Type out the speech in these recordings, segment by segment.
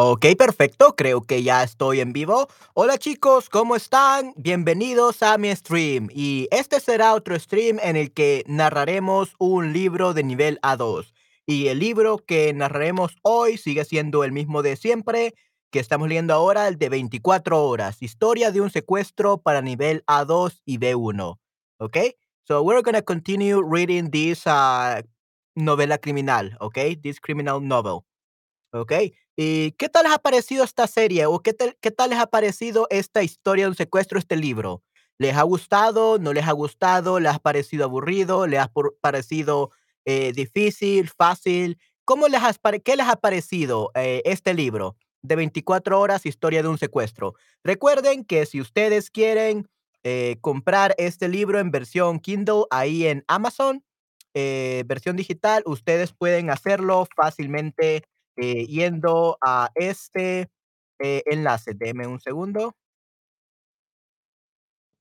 Ok, perfecto, creo que ya estoy en vivo. Hola chicos, ¿cómo están? Bienvenidos a mi stream. Y este será otro stream en el que narraremos un libro de nivel A2. Y el libro que narraremos hoy sigue siendo el mismo de siempre, que estamos leyendo ahora, el de 24 horas. Historia de un secuestro para nivel A2 y B1. Ok, so we're gonna continue reading this uh, novela criminal, ok, this criminal novel. Okey. ¿Y qué tal les ha parecido esta serie o qué tal les ha parecido esta historia de un secuestro, este libro? ¿Les ha gustado, no les ha gustado, les ha parecido aburrido, les ha parecido, eh, difícil, fácil? ¿Cómo les pare qué les ha parecido, eh, este libro de 24 horas, historia de un secuestro? Recuerden que si ustedes quieren, eh, comprar este libro en versión Kindle ahí en Amazon, eh, versión digital, ustedes pueden hacerlo fácilmente eh, yendo a este, eh, enlace. Deme un segundo.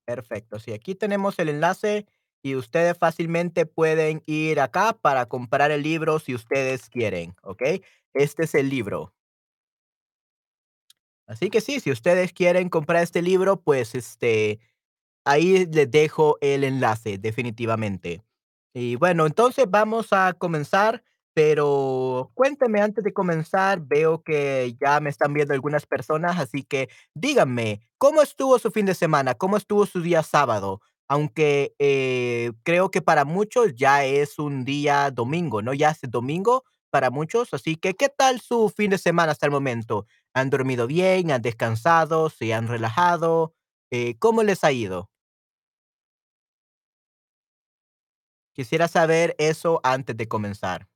Perfecto. Sí, aquí tenemos el enlace y ustedes fácilmente pueden ir acá para comprar el libro si ustedes quieren, ¿ok? Este es el libro. Así que sí, si ustedes quieren comprar este libro, pues este, Ahí les dejo el enlace, definitivamente. Y bueno, entonces vamos a comenzar, pero cuénteme antes de comenzar, veo que ya me están viendo algunas personas, así que díganme, ¿cómo estuvo su fin de semana? ¿Cómo estuvo su día sábado? Aunque eh, creo que para muchos ya es un día domingo, ¿no? Ya es domingo para muchos, así que ¿qué tal su fin de semana hasta el momento? ¿Han dormido bien? ¿Han descansado? ¿Se han relajado? Eh, ¿cómo les ha ido? Quisiera saber eso antes de comenzar.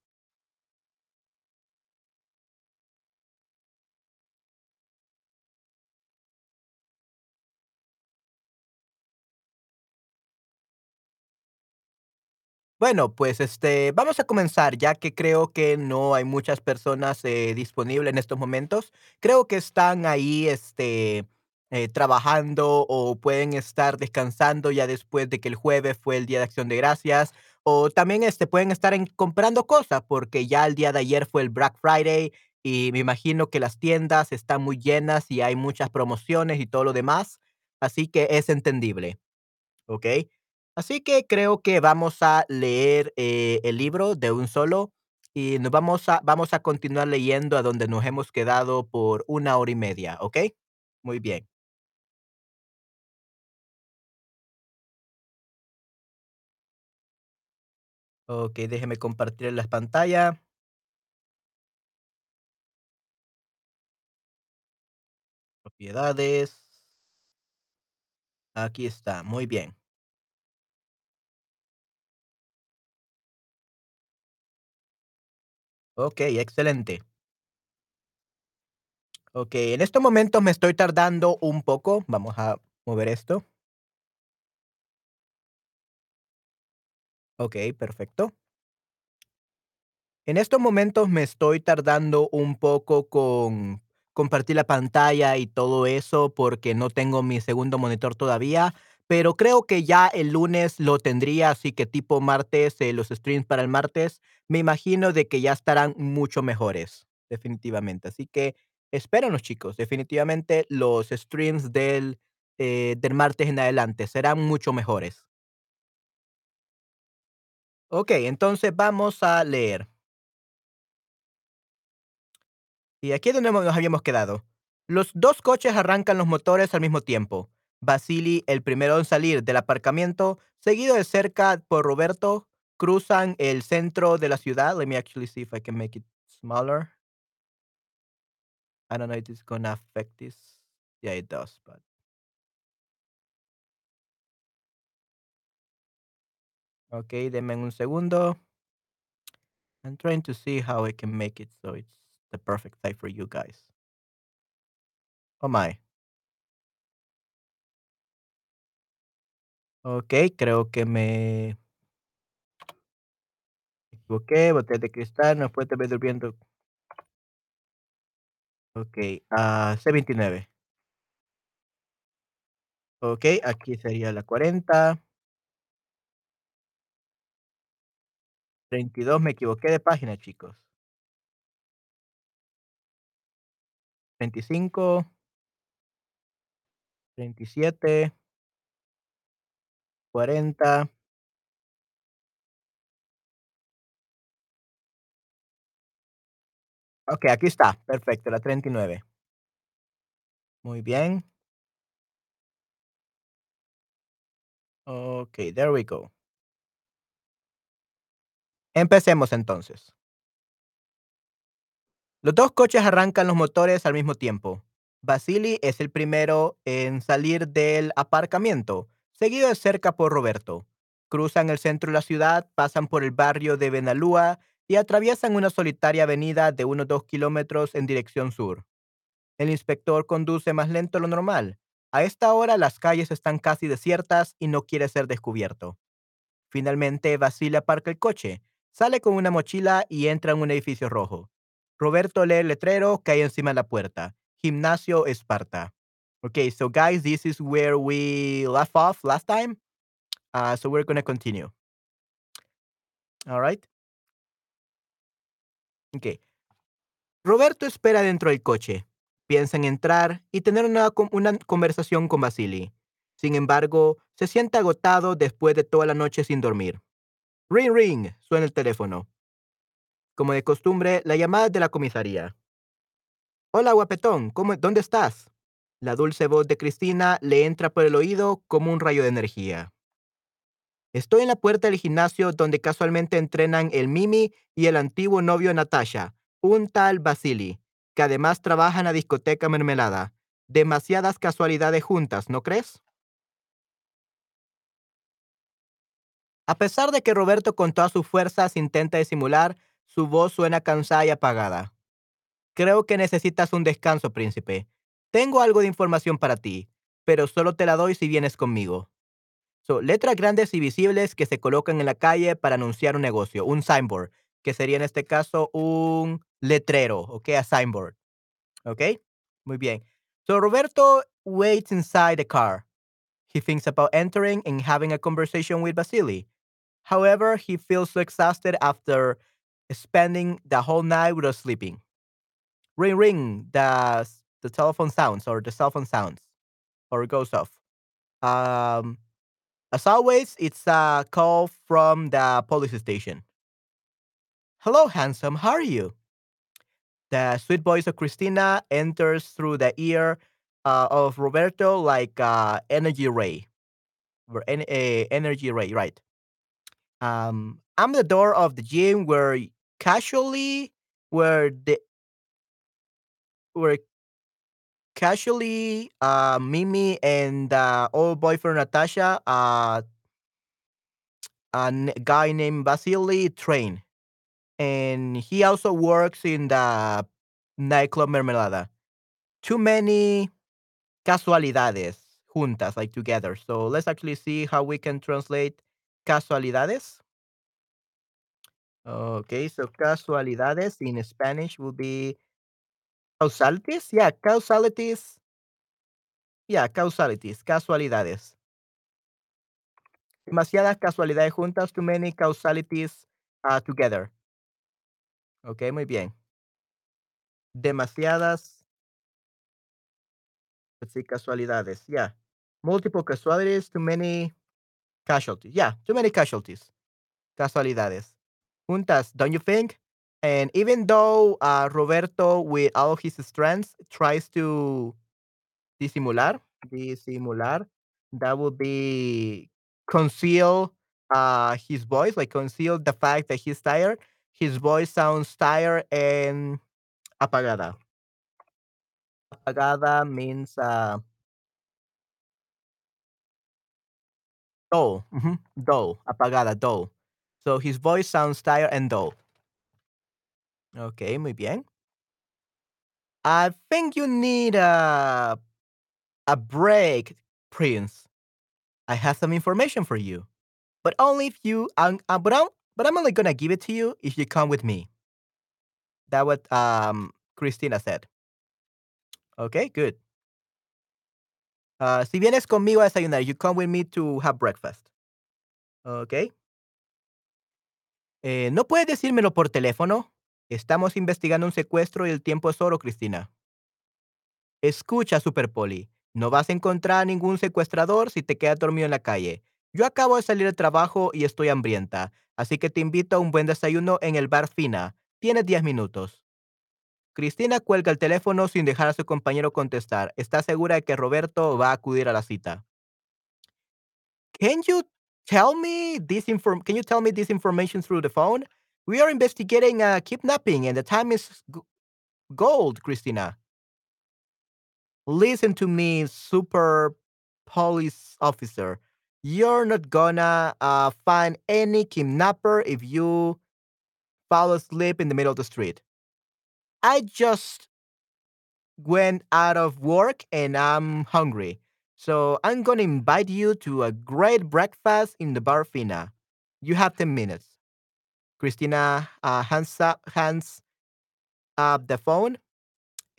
Bueno, pues, este, vamos a comenzar, ya que creo que no hay muchas personas, eh, disponibles en estos momentos. Creo que están ahí, este, eh, trabajando o pueden estar descansando ya después de que el jueves fue el Día de Acción de Gracias, o también, este, pueden estar comprando cosas, porque ya el día de ayer fue el Black Friday y me imagino que las tiendas están muy llenas y hay muchas promociones y todo lo demás, así que es entendible. ¿ok? Así que creo que vamos a leer eh, el libro de un solo y nos vamos a, vamos a continuar leyendo a donde nos hemos quedado por una hora y media, ¿ok? Muy bien. Ok, déjeme compartir la pantalla. Propiedades. Aquí está, muy bien. Ok, excelente. Ok, en estos momentos me estoy tardando un poco. Vamos a mover esto. Ok, perfecto. En estos momentos me estoy tardando un poco con compartir la pantalla y todo eso porque no tengo mi segundo monitor todavía, pero creo que ya el lunes lo tendría, así que tipo martes, eh, los streams para el martes, me imagino de que ya estarán mucho mejores, definitivamente. Así que espéranos, chicos, definitivamente los streams del, eh, del martes en adelante serán mucho mejores. Ok, entonces vamos a leer. Y aquí es donde nos habíamos quedado. Los dos coches arrancan los motores al mismo tiempo. Vasily, el primero en salir del aparcamiento, seguido de cerca por Roberto, cruzan el centro de la ciudad. Let me actually see if I can make it smaller. I don't know if it's gonna affect this. Yeah, it does, but okay, denme un segundo. I'm trying to see how I can make it so it's the perfect size for you guys. Oh my. Okay, creo que me equivoqué. Botella de cristal, no puede ver durmiendo. Okey, ah, C29. Okey, aquí sería la 40. 32, me equivoqué de página, chicos. 25, 37, 40. Okey, aquí está, perfecto, la 39. Muy bien. Okey, there we go. Empecemos entonces. Los 2 coches arrancan los motores al mismo tiempo. Vasily es el primero en salir del aparcamiento, seguido de cerca por Roberto. Cruzan el centro de la ciudad, pasan por el barrio de Benalúa y atraviesan una solitaria avenida de unos 2 kilómetros en dirección sur. El inspector conduce más lento de lo normal. A esta hora las calles están casi desiertas y no quiere ser descubierto. Finalmente, Vasily aparca el coche, sale con una mochila y entra en un edificio rojo. Roberto lee el letrero que hay encima de la puerta. Gimnasio Esparta. Okay, so guys, this is where we left off last time. Uh, so we're going to continue. All right. Okay. Roberto espera dentro del coche. Piensa en entrar y tener una, una conversación con Vasily. Sin embargo, se siente agotado después de toda la noche sin dormir. Ring, ring, suena el teléfono. Como de costumbre, la llamada de la comisaría. Hola, guapetón, ¿cómo, ¿dónde estás? La dulce voz de Cristina le entra por el oído como un rayo de energía. Estoy en la puerta del gimnasio donde casualmente entrenan el Mimi y el antiguo novio Natasha, un tal Vasily, que además trabaja en la discoteca Mermelada. Demasiadas casualidades juntas, ¿no crees? A pesar de que Roberto con todas sus fuerzas intenta disimular, su voz suena cansada y apagada. Creo que necesitas un descanso, príncipe. Tengo algo de información para ti, pero solo te la doy si vienes conmigo. So, letras grandes y visibles que se colocan en la calle para anunciar un negocio, un signboard, que sería en este caso un letrero, ¿ok? A signboard, ¿ok? Muy bien. So, Roberto waits inside the car. He thinks about entering and having a conversation with Vasily. However, he feels so exhausted after spending the whole night without sleeping. Ring, ring, the, the telephone sounds or the cell phone sounds or it goes off. Um, as always, it's a call from the police station. Hello, handsome. How are you? The sweet voice of Christina enters through the ear uh, of Roberto like a energy ray. Or en- energy ray, right? Um, I'm the door of the gym where casually, where the where casually, uh, Mimi and uh, old boyfriend Natasha, uh, a guy named Vasily train. And he also works in the nightclub Mermelada. Too many casualidades juntas, like together. So let's actually see how we can translate casualidades. Okay, so casualidades in Spanish will be causalities. Yeah, causalities. Yeah, causalities, casualidades. Demasiadas casualidades juntas, too many causalities uh, together. Ok, muy bien. Demasiadas, let's see, casualidades. Yeah. Multiple casualties, too many casualties. Yeah, too many casualties. Casualidades. Juntas, don't you think? And even though uh, Roberto, with all his strengths, tries to disimular, disimular, that would be conceal uh, his voice, like conceal the fact that he's tired. His voice sounds tired and apagada. Apagada means uh, dull. mhm, Dull. Apagada, dull. So his voice sounds tired and dull. Okay, muy bien. I think you need a a break, Prince. I have some information for you, but only if you. Um, uh, but I'm but I'm only gonna give it to you if you come with me. That what um Christina said. Okay, good. Uh, si vienes conmigo a desayunar, you come with me to have breakfast. Okay. Eh, ¿No puedes decírmelo por teléfono? Estamos investigando un secuestro y el tiempo es oro, Cristina. Escucha, Super Poli, no vas a encontrar ningún secuestrador si te quedas dormido en la calle. Yo acabo de salir del trabajo y estoy hambrienta, así que te invito a un buen desayuno en el bar Fina. Tienes 10 minutos. Cristina cuelga el teléfono sin dejar a su compañero contestar. Está segura de que Roberto va a acudir a la cita. Can you tell me this information through the phone? We are investigating a kidnapping and the time is gold, Christina. Listen to me, super police officer. You're not gonna uh, find any kidnapper if you fall asleep in the middle of the street. I just went out of work and I'm hungry. So I'm gonna invite you to a great breakfast in the bar Fina. You have 10 minutes. Christina uh, hands up, hands up the phone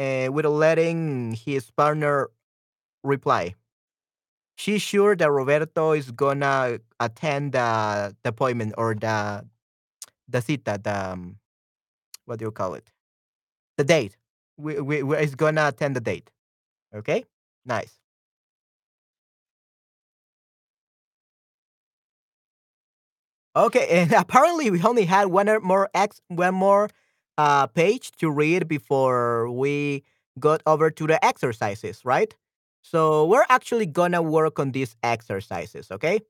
uh, without letting his partner reply. She's sure that Roberto is gonna attend the, the appointment or the the cita, the um, what do you call it? The date. We, we, we is gonna attend the date. Okay, nice. Okay, and apparently we only had one more ex one more uh page to read before we got over to the exercises, right? So we're actually gonna work on these exercises, okay?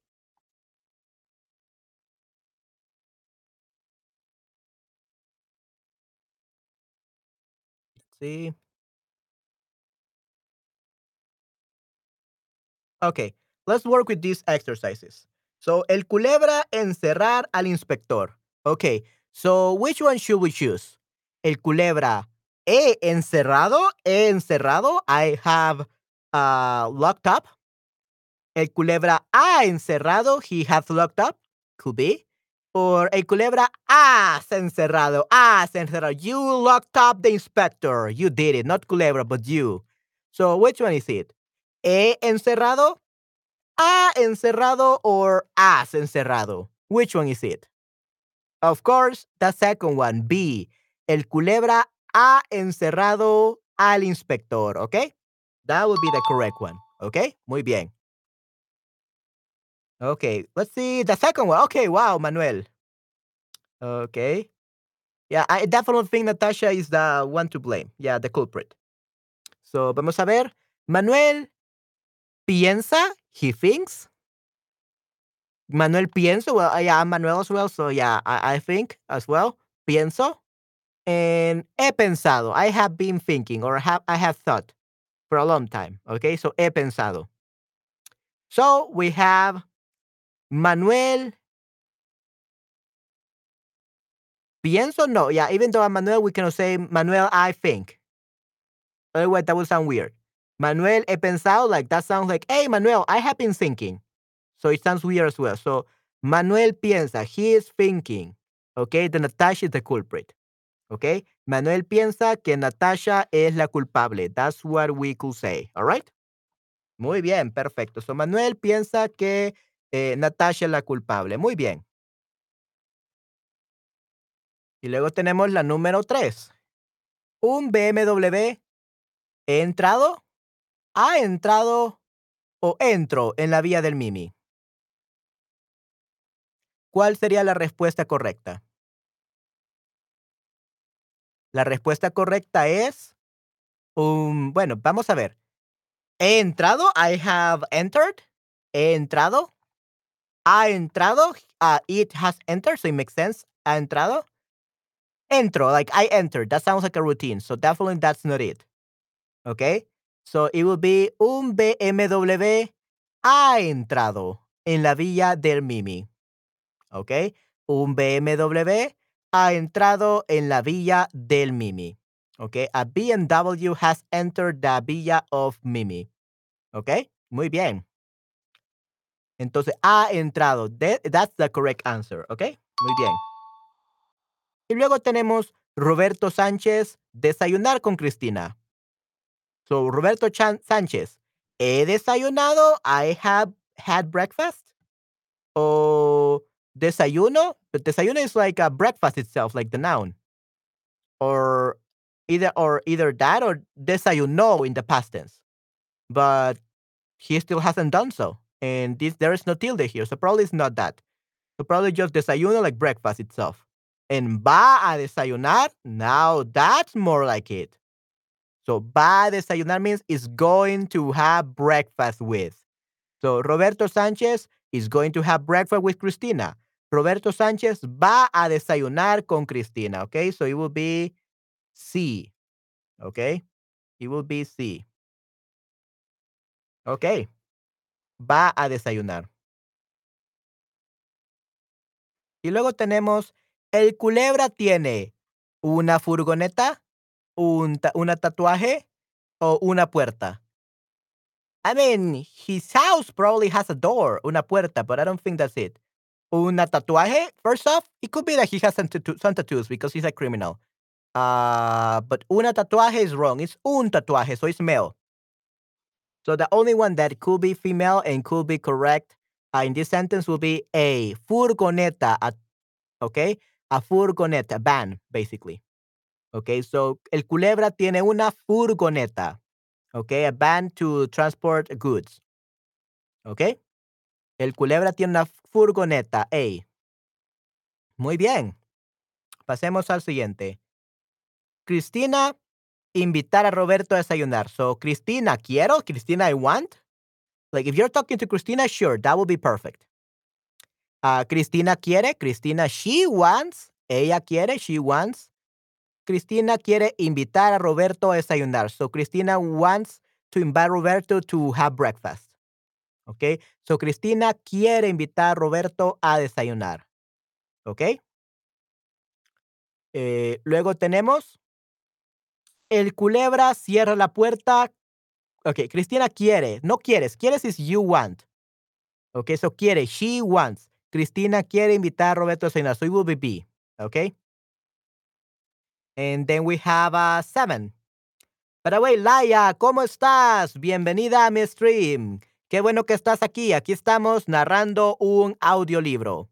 See. Okay, let's work with these exercises. So el culebra encerrar al inspector. Okay, so which one should we choose? El culebra he encerrado, he encerrado. I have uh, locked up. El culebra ha encerrado, he has locked up. Could be. Or el culebra has encerrado, has encerrado. You locked up the inspector. You did it, not culebra, but you. So which one is it? He encerrado, ha encerrado, or has encerrado? Which one is it? Of course, the second one, B. El culebra ha encerrado al inspector, okay? That would be the correct one, okay? Muy bien. Okay, let's see the second one. Okay, wow, Manuel. Okay. Yeah, I definitely think Natasha is the one to blame. Yeah, the culprit. So, vamos a ver. Manuel piensa, he thinks. Manuel pienso. Well, uh, yeah, I'm Manuel as well. So, yeah, I, I think as well. Pienso. And he pensado. I have been thinking or have, I have thought for a long time. Okay, so he pensado. So, we have Manuel Pienso no. Yeah, even though I'm Manuel, we cannot say Manuel, I think. Otherwise, that would sound weird. Manuel, he pensado, like that sounds like, hey, Manuel, I have been thinking. So it sounds weird as well. So Manuel piensa, he is thinking. Okay, the Natasha is the culprit. Okay, Manuel piensa que Natasha es la culpable. That's what we could say. All right. Muy bien, perfecto. So Manuel piensa que eh, Natasha es la culpable. Muy bien. Y luego tenemos la número 3. Un BMW entrado, ha entrado o entro en la vía del Mimi. ¿Cuál sería la respuesta correcta? La respuesta correcta es, um, bueno, vamos a ver. He entrado, I have entered. He entrado. Ha entrado, uh, it has entered, so it makes sense. Ha entrado. Entro, like I entered. That sounds like a routine. So definitely that's not it. Okay? So it will be un BMW ha entrado en la villa del Mimi. Okay? Un BMW ha entrado en la villa del Mimi. Okay? A BMW has entered the villa of Mimi. Okay? Muy bien. Entonces, ha entrado. That- that's the correct answer. Okay? Muy bien. Y luego tenemos Roberto Sánchez, desayunar con Cristina. So, Roberto Chan Sánchez, he desayunado, I have had breakfast. O desayuno, but desayuno is like a breakfast itself, like the noun. Or Either or either that or desayunó in the past tense. But he still hasn't done so. And this there is no tilde here, so probably it's not that. So probably just desayuno like breakfast itself. And va a desayunar, now that's more like it. So va a desayunar means is going to have breakfast with. So Roberto Sánchez is going to have breakfast with Cristina. Roberto Sánchez va a desayunar con Cristina. Okay, so it will be C. Okay, it will be C. Okay, va a desayunar. Y luego tenemos, el culebra tiene una furgoneta, un ta una tatuaje o una puerta. I mean, his house probably has a door, una puerta, but I don't think that's it. Una tatuaje, first off, it could be that he has some, some tattoos because he's a criminal. Uh, but una tatuaje is wrong. It's un tatuaje, so it's male. So the only one that could be female and could be correct uh, in this sentence will be a furgoneta, a, okay? A furgoneta, van, basically. Okay, so el culebra tiene una furgoneta. Okay, a van to transport goods. Okay. El culebra tiene una furgoneta. A. Muy bien. Pasemos al siguiente. Cristina invitar a Roberto a desayunar. So, Cristina, quiero. Cristina, I want. Like, if you're talking to Cristina, sure, that would be perfect. Uh, Cristina quiere. Cristina, she wants. Ella quiere. She wants. Cristina quiere invitar a Roberto a desayunar. So Cristina wants to invite Roberto to have breakfast. Okay? So Cristina quiere invitar a Roberto a desayunar. Okay? Eh, luego tenemos el culebra cierra la puerta. Okay, Cristina quiere, no quieres, quieres is you want. Okay, so quiere, she wants. Cristina quiere invitar a Roberto a desayunar. So it will be B. Okay? And then we have a uh, seven. By the way, Laia, ¿cómo estás? Bienvenida a mi stream. Qué bueno que estás aquí. Aquí estamos narrando un audiolibro.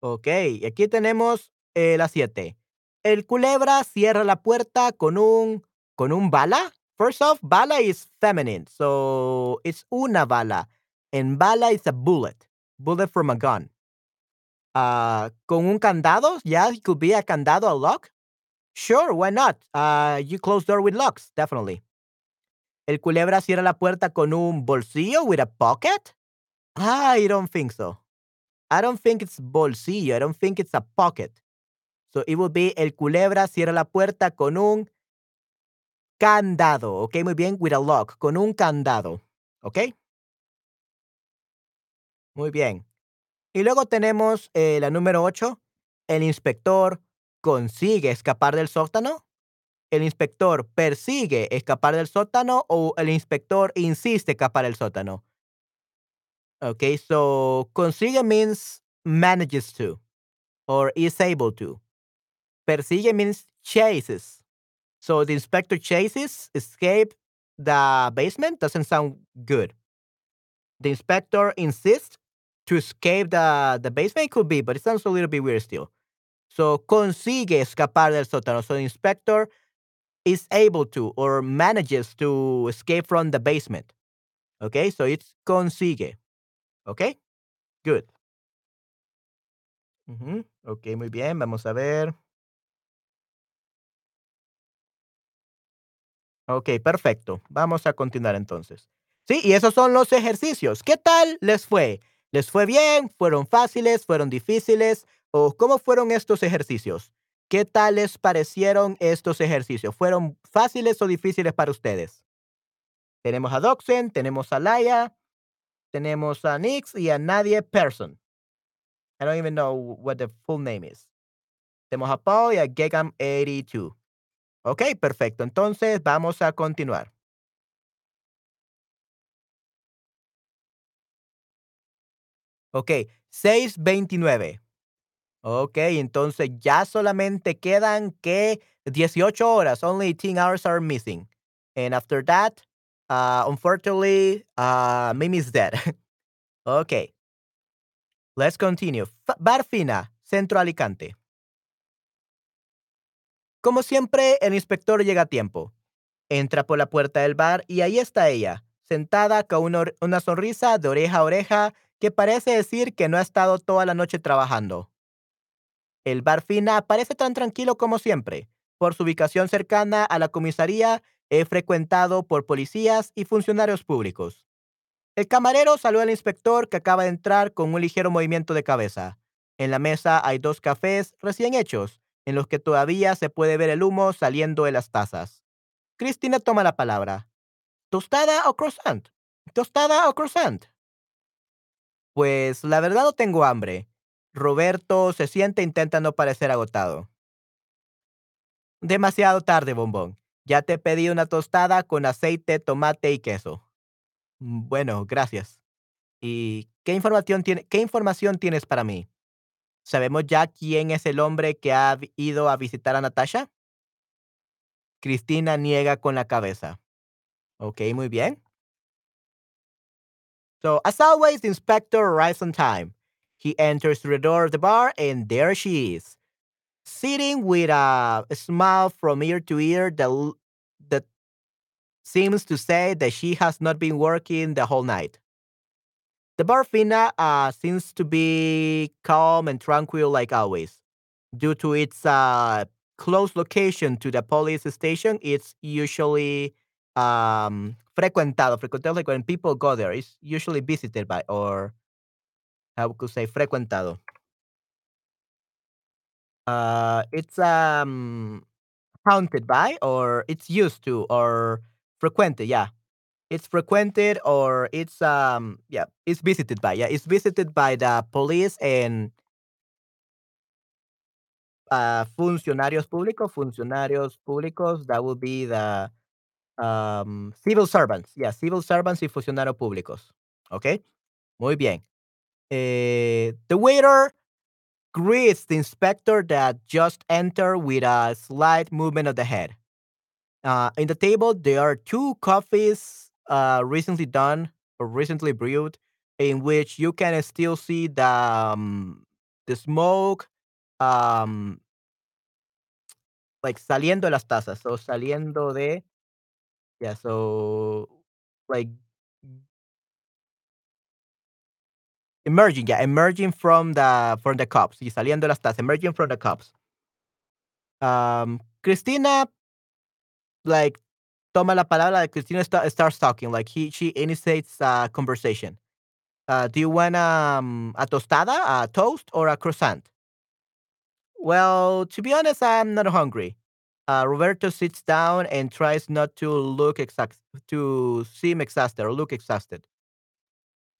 Ok, aquí tenemos eh, la siete. El culebra cierra la puerta con un con un bala. First off, bala is feminine, so it's una bala. And bala is a bullet, bullet from a gun. Uh, con un candado, yeah, it could be a candado, a lock. Sure, why not? Uh, you close door with locks, definitely. El culebra cierra la puerta con un bolsillo with a pocket? I don't think so. I don't think it's bolsillo. I don't think it's a pocket. So it will be el culebra cierra la puerta con un candado. Ok, muy bien, with a lock, con un candado. Ok. Muy bien. Y luego tenemos eh, la número 8. El inspector consigue escapar del sótano. El inspector persigue escapar del sótano o el inspector insiste escapar del sótano. Okay, so consigue means manages to or is able to. Persigue means chases. So the inspector chases, escape the basement doesn't sound good. The inspector insists to escape the, the basement could be, but it sounds a little bit weird still. So consigue escapar del sótano. So inspector is able to or manages to escape from the basement. Okay, so it's consigue. Okay, good. Uh -huh. Ok, muy bien. Vamos a ver. Ok, perfecto. Vamos a continuar entonces. Sí, y esos son los ejercicios. ¿Qué tal les fue? ¿Les fue bien? ¿Fueron fáciles? ¿Fueron difíciles? ¿O cómo fueron estos ejercicios? ¿Qué tal les parecieron estos ejercicios? ¿Fueron fáciles o difíciles para ustedes? Tenemos a Doxen, tenemos a Laia, tenemos a Nix y a Nadie Person. I don't even know what the full name is. Tenemos a Paul y a Gegam82. Ok, perfecto. Entonces vamos a continuar. Ok, 629. Ok, entonces ya solamente quedan que 18 horas. Only 18 hours are missing. And after that, uh, unfortunately, uh, Mimi's dead. ok. Let's continue. Barfina, Centro Alicante. Como siempre, el inspector llega a tiempo. Entra por la puerta del bar y ahí está ella, sentada con una sonrisa de oreja a oreja que parece decir que no ha estado toda la noche trabajando. El bar Fina parece tan tranquilo como siempre. Por su ubicación cercana a la comisaría, es frecuentado por policías y funcionarios públicos. El camarero saluda al inspector que acaba de entrar con un ligero movimiento de cabeza. En la mesa hay dos cafés recién hechos, en los que todavía se puede ver el humo saliendo de las tazas. Cristina toma la palabra. ¿Tostada o croissant? ¿Tostada o croissant? Pues la verdad no tengo hambre. Roberto se siente e intenta no parecer agotado. Demasiado tarde, bombón. Ya te pedí una tostada con aceite, tomate y queso. "Mm, Bueno, gracias. ¿Y qué información, tiene, qué información tienes para mí? ¿Sabemos ya quién es el hombre que ha ido a visitar a Natasha? Cristina niega con la cabeza. Ok, muy bien. So, as always, the inspector arrives on time. He enters through the door of the bar, and there she is, sitting with a smile from ear to ear that, that seems to say that she has not been working the whole night. The bar Fina uh, seems to be calm and tranquil like always. Due to its uh, close location to the police station, it's usually um, frecuentado. Frecuentado, like when people go there, it's usually visited by, or how could say frecuentado. Uh, it's um, haunted by, or it's used to, or frequented, yeah. It's frequented or it's um yeah, it's visited by. Yeah, it's visited by the police and uh funcionarios públicos, funcionarios públicos, that would be the um civil servants. Yeah, civil servants y funcionarios públicos. Okay? Muy bien. Eh, the waiter greets the inspector that just entered with a slight movement of the head. Uh, in the table, there are two coffees uh, recently done or recently brewed, in which you can still see the um, the smoke, um, like saliendo de las tazas. So saliendo de yeah. So like emerging, yeah, emerging from the from the cops. Y saliendo las tazas, emerging from the cops. Um, Cristina like toma la palabra. Cristina sta- starts talking. Like he she initiates a conversation. Uh, do you want um, a tostada, a toast, or a croissant? Well, to be honest, I'm not hungry. Uh, Roberto sits down and tries not to look exact to seem exhausted or look exhausted.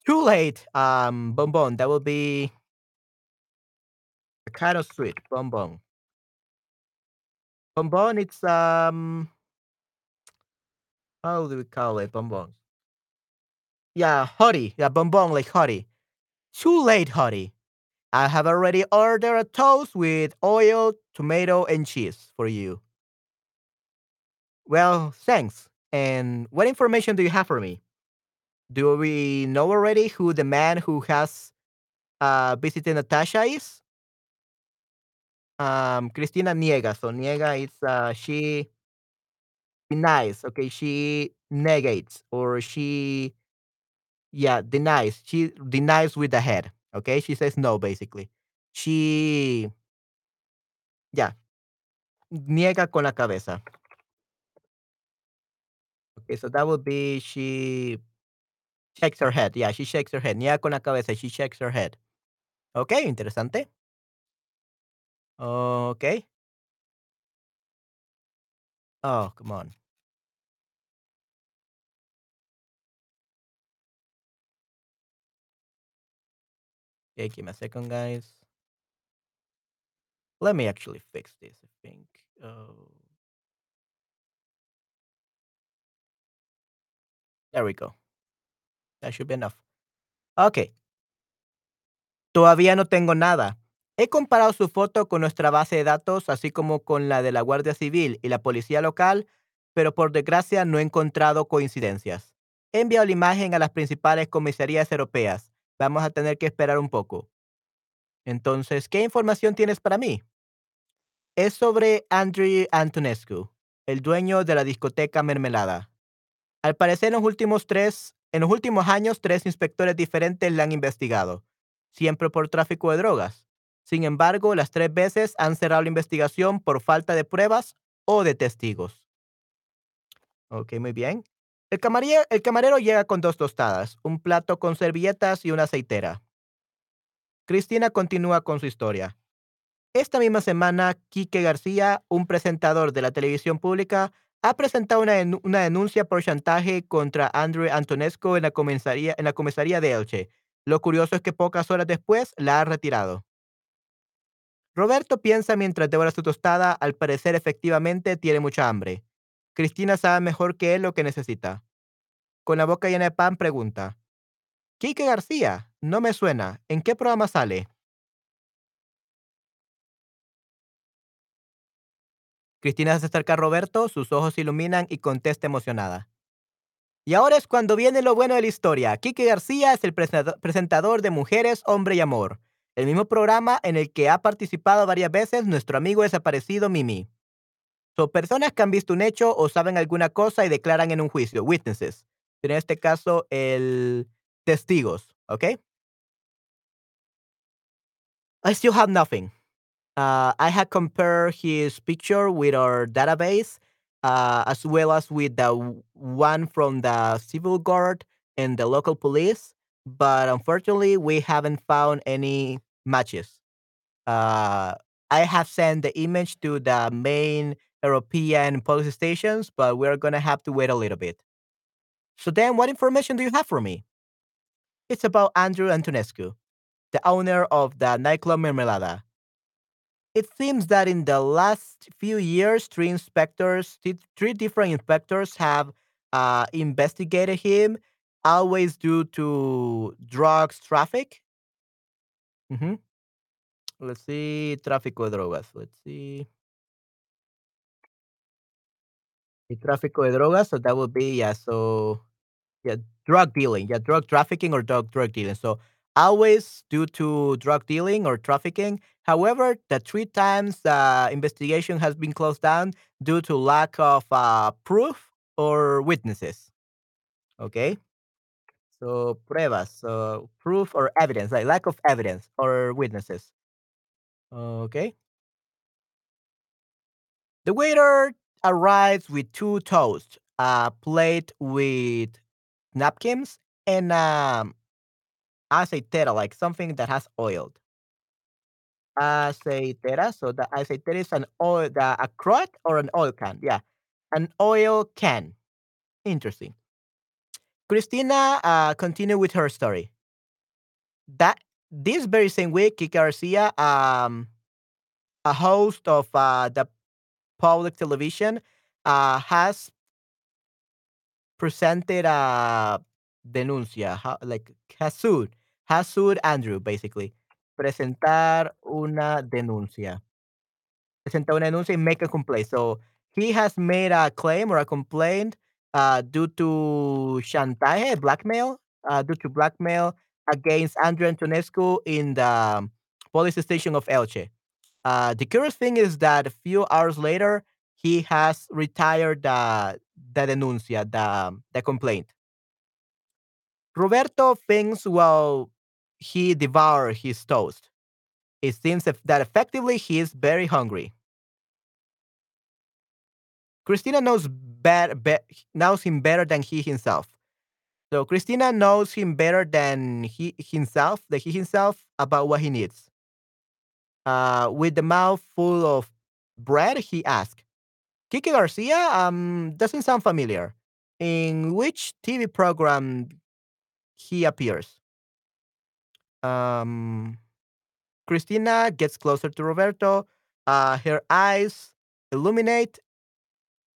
Too late, um, bonbon. That will be kind of sweet. Bonbon. Bonbon. It's um, how do we call it? Bonbon. Yeah, hottie. Yeah, bonbon like hottie. Too late, hottie. I have already ordered a toast with oil, tomato, and cheese for you. Well, thanks. And what information do you have for me? Do we know already who the man who has uh, visited Natasha is? Um, Cristina niega. So niega is uh, she denies. Okay, she negates or she yeah denies. She denies with the head. Okay, she says no basically. She yeah niega con la cabeza. Okay, so that would be she shakes her head. Yeah, she shakes her head. Niega con la cabeza. She shakes her head. Okay, interesante. Okay. Oh, come on. Okay, give me a second, guys. Let me actually fix this. I think. Oh, there we go. That should be enough. Okay. Todavía no tengo nada. He comparado su foto con nuestra base de datos, así como con la de la Guardia Civil y la Policía Local, pero por desgracia no he encontrado coincidencias. He enviado la imagen a las principales comisarías europeas. Vamos a tener que esperar un poco. Entonces, ¿qué información tienes para mí? Es sobre Andrew Antonescu, el dueño de la discoteca Mermelada. Al parecer, en los últimos tres, en los últimos años, tres inspectores diferentes le han investigado, siempre por tráfico de drogas. Sin embargo, las tres veces han cerrado la investigación por falta de pruebas o de testigos. Ok, muy bien. El camarero, el camarero llega con dos tostadas, un plato con servilletas y una aceitera. Cristina continúa con su historia. Esta misma semana, Quique García, un presentador de la televisión pública, ha presentado una, una denuncia por chantaje contra Andrew Antonescu en la, comisaría, en la comisaría de Elche. Lo curioso es que pocas horas después la ha retirado. Roberto piensa mientras devora su tostada, al parecer efectivamente tiene mucha hambre. Cristina sabe mejor que él lo que necesita. Con la boca llena de pan pregunta, Quique García, no me suena, ¿en qué programa sale? Cristina se acerca a Roberto, sus ojos se iluminan y contesta emocionada. Y ahora es cuando viene lo bueno de la historia. Quique García es el presentador de Mujeres, Hombre y Amor, el mismo programa en el que ha participado varias veces nuestro amigo desaparecido Mimi. Son personas que han visto un hecho o saben alguna cosa y declaran en un juicio, witnesses. En este caso, el testigos, ¿ok? I still have nothing. Uh, I had compared his picture with our database, uh, as well as with the one from the civil guard and the local police, but unfortunately, we haven't found any matches. Uh, I have sent the image to the main European police stations, but we're gonna have to wait a little bit. So then, what information do you have for me? It's about Andrew Antonescu, the owner of the nightclub Mermelada. It seems that in the last few years, three inspectors, three different inspectors have uh, investigated him, always due to drugs traffic. Mm-hmm. Let's see, tráfico de drogas. Let's see. The tráfico de drogas, so that would be, yeah, so yeah, drug dealing, yeah, drug trafficking or drug drug dealing. So always due to drug dealing or trafficking. However, the three times the investigation has been closed down due to lack of uh, proof or witnesses. Okay. So pruebas, so proof or evidence, like lack of evidence or witnesses. Okay. The waiter arrives with two toasts, a plate with napkins, and um, aceitera, like something that has oiled. Aceitera, so the aceitera is an oil, the, a crot or an oil can. Yeah, an oil can. Interesting. Christina uh, continue with her story. That this very same week, Kika Garcia, um, a host of uh, the public television, uh, has presented a denuncia, like has sued, has Andrew, basically. Presentar una denuncia. Presentar una denuncia y make a complaint. So he has made a claim or a complaint uh, due to chantaje, blackmail, uh, due to blackmail against Andrew Antonescu in the police station of Elche. Uh, the curious thing is that a few hours later, he has retired the, the denuncia, the, the complaint. Roberto thinks while he devoured his toast. It seems that effectively he is very hungry. Christina knows be, knows him better than he himself. So Christina knows him better than he himself, that he himself about what he needs. Uh, with the mouth full of bread, he asked, Kiki Garcia um, doesn't sound familiar. In which TV program he appears. Um, Cristina gets closer to Roberto. Uh, her eyes illuminate,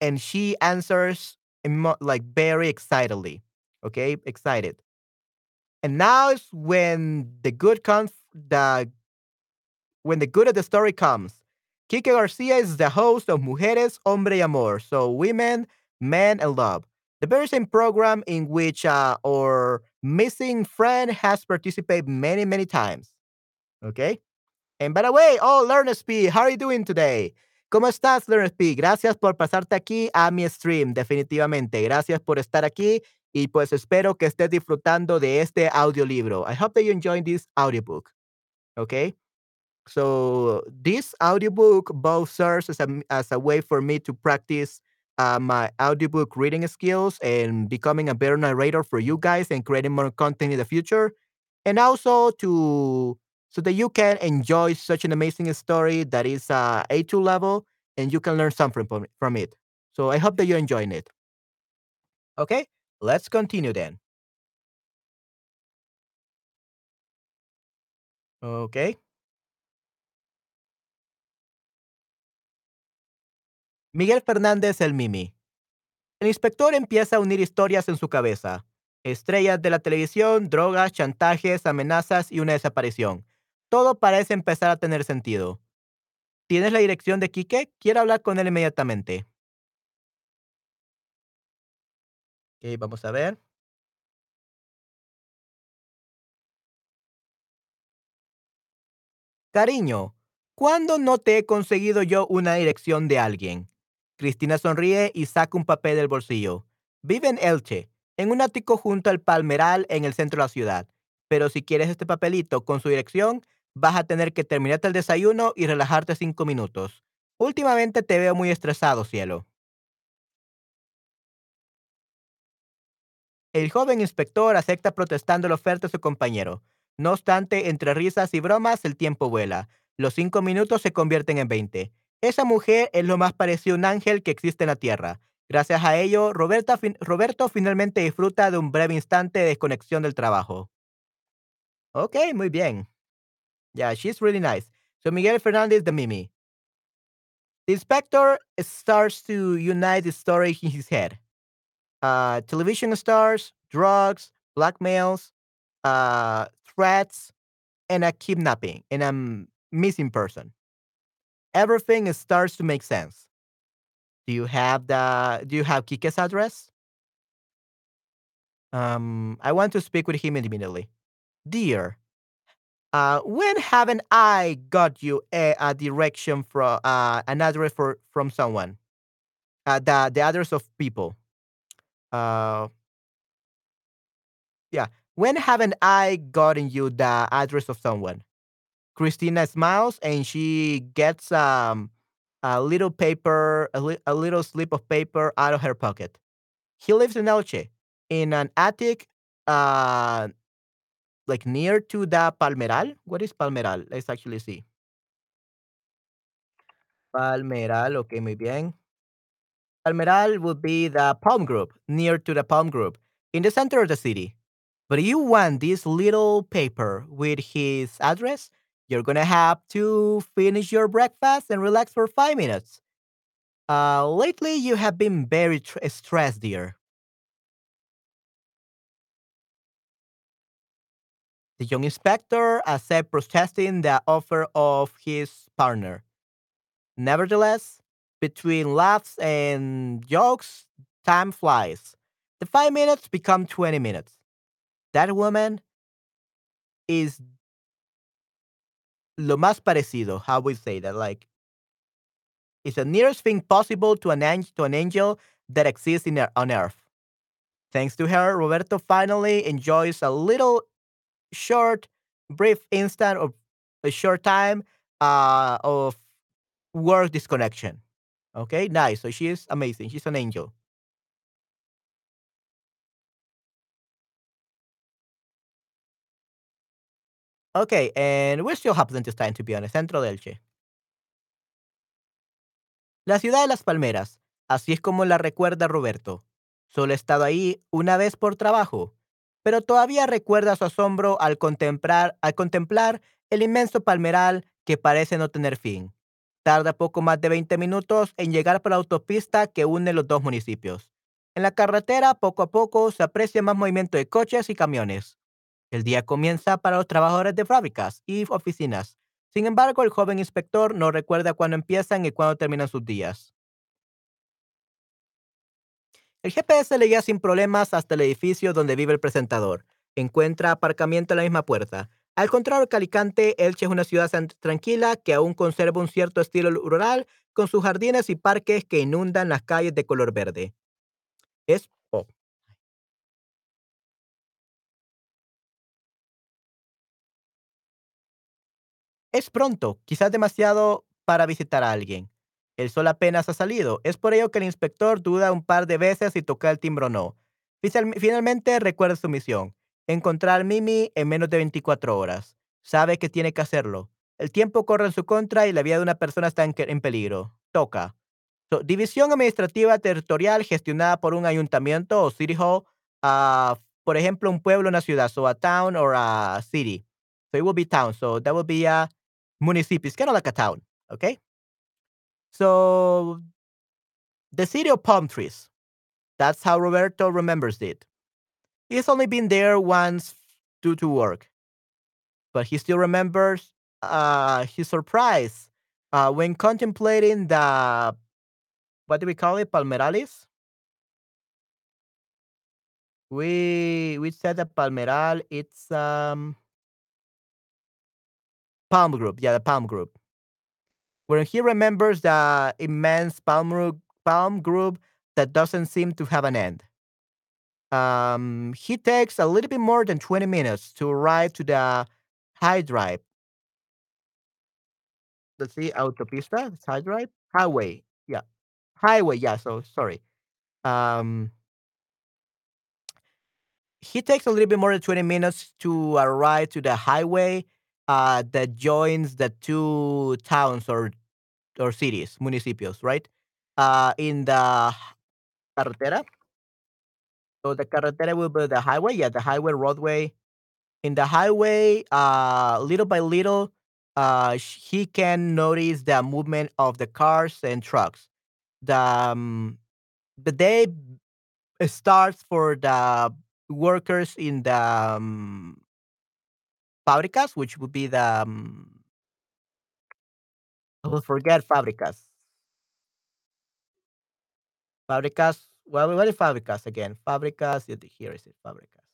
and she answers emo- like very excitedly. Okay, excited. And now is when the good comes. The when the good of the story comes. Quique Garcia is the host of Mujeres, Hombre y Amor, so women, men, and love the very same program in which uh, our missing friend has participated many, many times. Okay. And by the way, oh, Learner Speed, how are you doing today? ¿Cómo estás, LearnSpeak? Gracias por pasarte aquí a mi stream, definitivamente. Gracias por estar aquí y pues espero que estés disfrutando de este audiolibro. I hope that you enjoy this audiobook. Okay? So this audiobook both serves as a, as a way for me to practice uh, my audiobook reading skills and becoming a better narrator for you guys and creating more content in the future. And also to so that you can enjoy such an amazing story that is uh, A2 level and you can learn something from, from it. So I hope that you're enjoying it. Okay, let's continue then. Okay. Miguel Fernández el Mimi. El inspector empieza a unir historias en su cabeza. Estrellas de la televisión, drogas, chantajes, amenazas y una desaparición. Todo parece empezar a tener sentido. ¿Tienes la dirección de Quique? Quiero hablar con él inmediatamente. Ok, vamos a ver. Cariño, ¿cuándo no te he conseguido yo una dirección de alguien? Cristina sonríe y saca un papel del bolsillo. Vive en Elche, en un ático junto al Palmeral en el centro de la ciudad. Pero si quieres este papelito con su dirección, vas a tener que terminarte el desayuno y relajarte cinco minutos. Últimamente te veo muy estresado, cielo. El joven inspector acepta protestando la oferta de su compañero. No obstante, entre risas y bromas, el tiempo vuela. Los cinco minutos se convierten en veinte. Esa mujer es lo más parecido a un ángel que existe en la tierra. Gracias a ello, Roberta Roberto finalmente disfruta de un breve instante de desconexión del trabajo. Ok, muy bien. Yeah, she's really nice. So Miguel Fernandez, the Mimi. The inspector starts to unite the story in his head. Uh, television stars, drugs, blackmails, uh, threats, and a kidnapping, and a missing person. Everything starts to make sense. Do you have the? Do you have Quique's address? Um, I want to speak with him immediately. Dear, uh, when haven't I got you a, a direction from uh, an address for from someone? Uh, the the address of people. Uh, yeah. When haven't I gotten you the address of someone? Christina smiles and she gets um a little paper, a, li- a little slip of paper out of her pocket. He lives in Elche, in an attic, uh, like near to the Palmeral. What is Palmeral? Let's actually see. Palmeral, okay, muy bien. Palmeral would be the Palm Group, near to the Palm Group, in the center of the city. But you want this little paper with his address, you're gonna have to finish your breakfast and relax for five minutes. Uh, lately, you have been very tr- stressed, dear. The young inspector accepted protesting the offer of his partner. Nevertheless, between laughs and jokes, time flies. The five minutes become 20 minutes. That woman is lo más parecido, how we say that, like, it's the nearest thing possible to an, ang- to an angel that exists in, on earth. Thanks to her, Roberto finally enjoys a little short, brief instant of a short time uh, of work disconnection. Okay, nice. So she is amazing. She's an angel. Okay, and we still have plenty of to be. Centro de Elche. La ciudad de las palmeras. Así es como la recuerda Roberto. Solo he estado ahí una vez por trabajo, pero todavía recuerda su asombro al contemplar, al contemplar el inmenso palmeral que parece no tener fin. Tarda poco más de 20 minutos en llegar por la autopista que une los dos municipios. En la carretera, poco a poco, se aprecia más movimiento de coches y camiones. El día comienza para los trabajadores de fábricas y oficinas. Sin embargo, el joven inspector no recuerda cuándo empiezan y cuándo terminan sus días. El GPS le guía sin problemas hasta el edificio donde vive el presentador. Encuentra aparcamiento en la misma puerta. Al contrario que Alicante, Elche es una ciudad tranquila que aún conserva un cierto estilo rural con sus jardines y parques que inundan las calles de color verde. Es Es pronto, quizás demasiado para visitar a alguien. El sol apenas ha salido. Es por ello que el inspector duda un par de veces si toca el timbre o no. Finalmente recuerda su misión, encontrar a Mimi en menos de 24 horas. Sabe que tiene que hacerlo. El tiempo corre en su contra y la vida de una persona está en, peligro. Toca. división administrativa territorial gestionada por un ayuntamiento o city hall, uh, por ejemplo, un pueblo, una ciudad, so a town or a city. So it will be town. So that will be a municipio. It's kind of like a town. Okay. So the city of palm trees. That's how Roberto remembers it. He's only been there once due to work, but he still remembers uh, his surprise uh, when contemplating the what do we call it, Palmeralis? We we said that Palmeral it's um Palm Group, yeah, the Palm Group. When he remembers the immense Palm Palm Group that doesn't seem to have an end. Um, he takes a little bit more than 20 minutes to arrive to the high drive. Let's see, autopista, high drive, highway. Yeah, highway. Yeah, so sorry. Um, he takes a little bit more than 20 minutes to arrive to the highway uh, that joins the two towns or or cities, municipios, right? Uh, in the carretera. So the carretera will be the highway. Yeah, the highway roadway. In the highway, uh, little by little, uh, he can notice the movement of the cars and trucks. The um, the day starts for the workers in the um, fábricas, which would be the um, I will forget fábricas. Fábricas. Well, what is fábricas again? Fábricas. Here is it. Fábricas.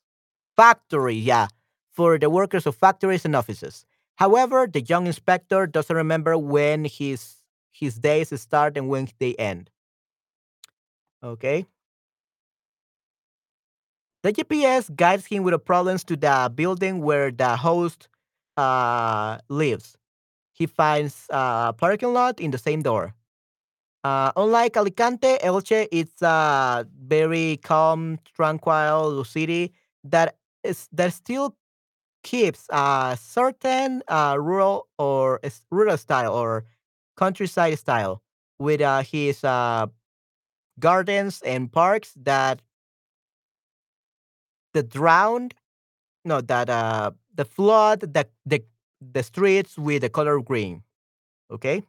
Factory. Yeah, for the workers of factories and offices. However, the young inspector doesn't remember when his his days start and when they end. Okay. The GPS guides him with the problems to the building where the host uh, lives. He finds a parking lot in the same door. Uh, unlike Alicante, Elche is a very calm, tranquil city that is that still keeps a certain uh, rural or rural style or countryside style with uh, his uh, gardens and parks that the drowned no that uh the flood the the the streets with the color green okay?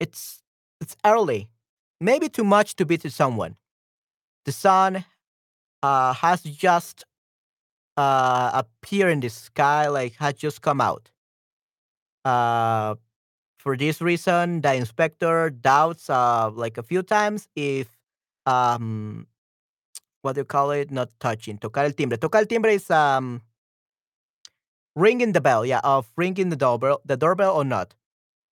It's it's early maybe too much to be to someone. The sun uh has just uh appeared in the sky like has just come out. Uh for this reason the inspector doubts uh like a few times if um what do you call it? Not touching. Tocar el timbre. Tocar el timbre is um ringing the bell. Yeah, of ringing the doorbell, the doorbell or not.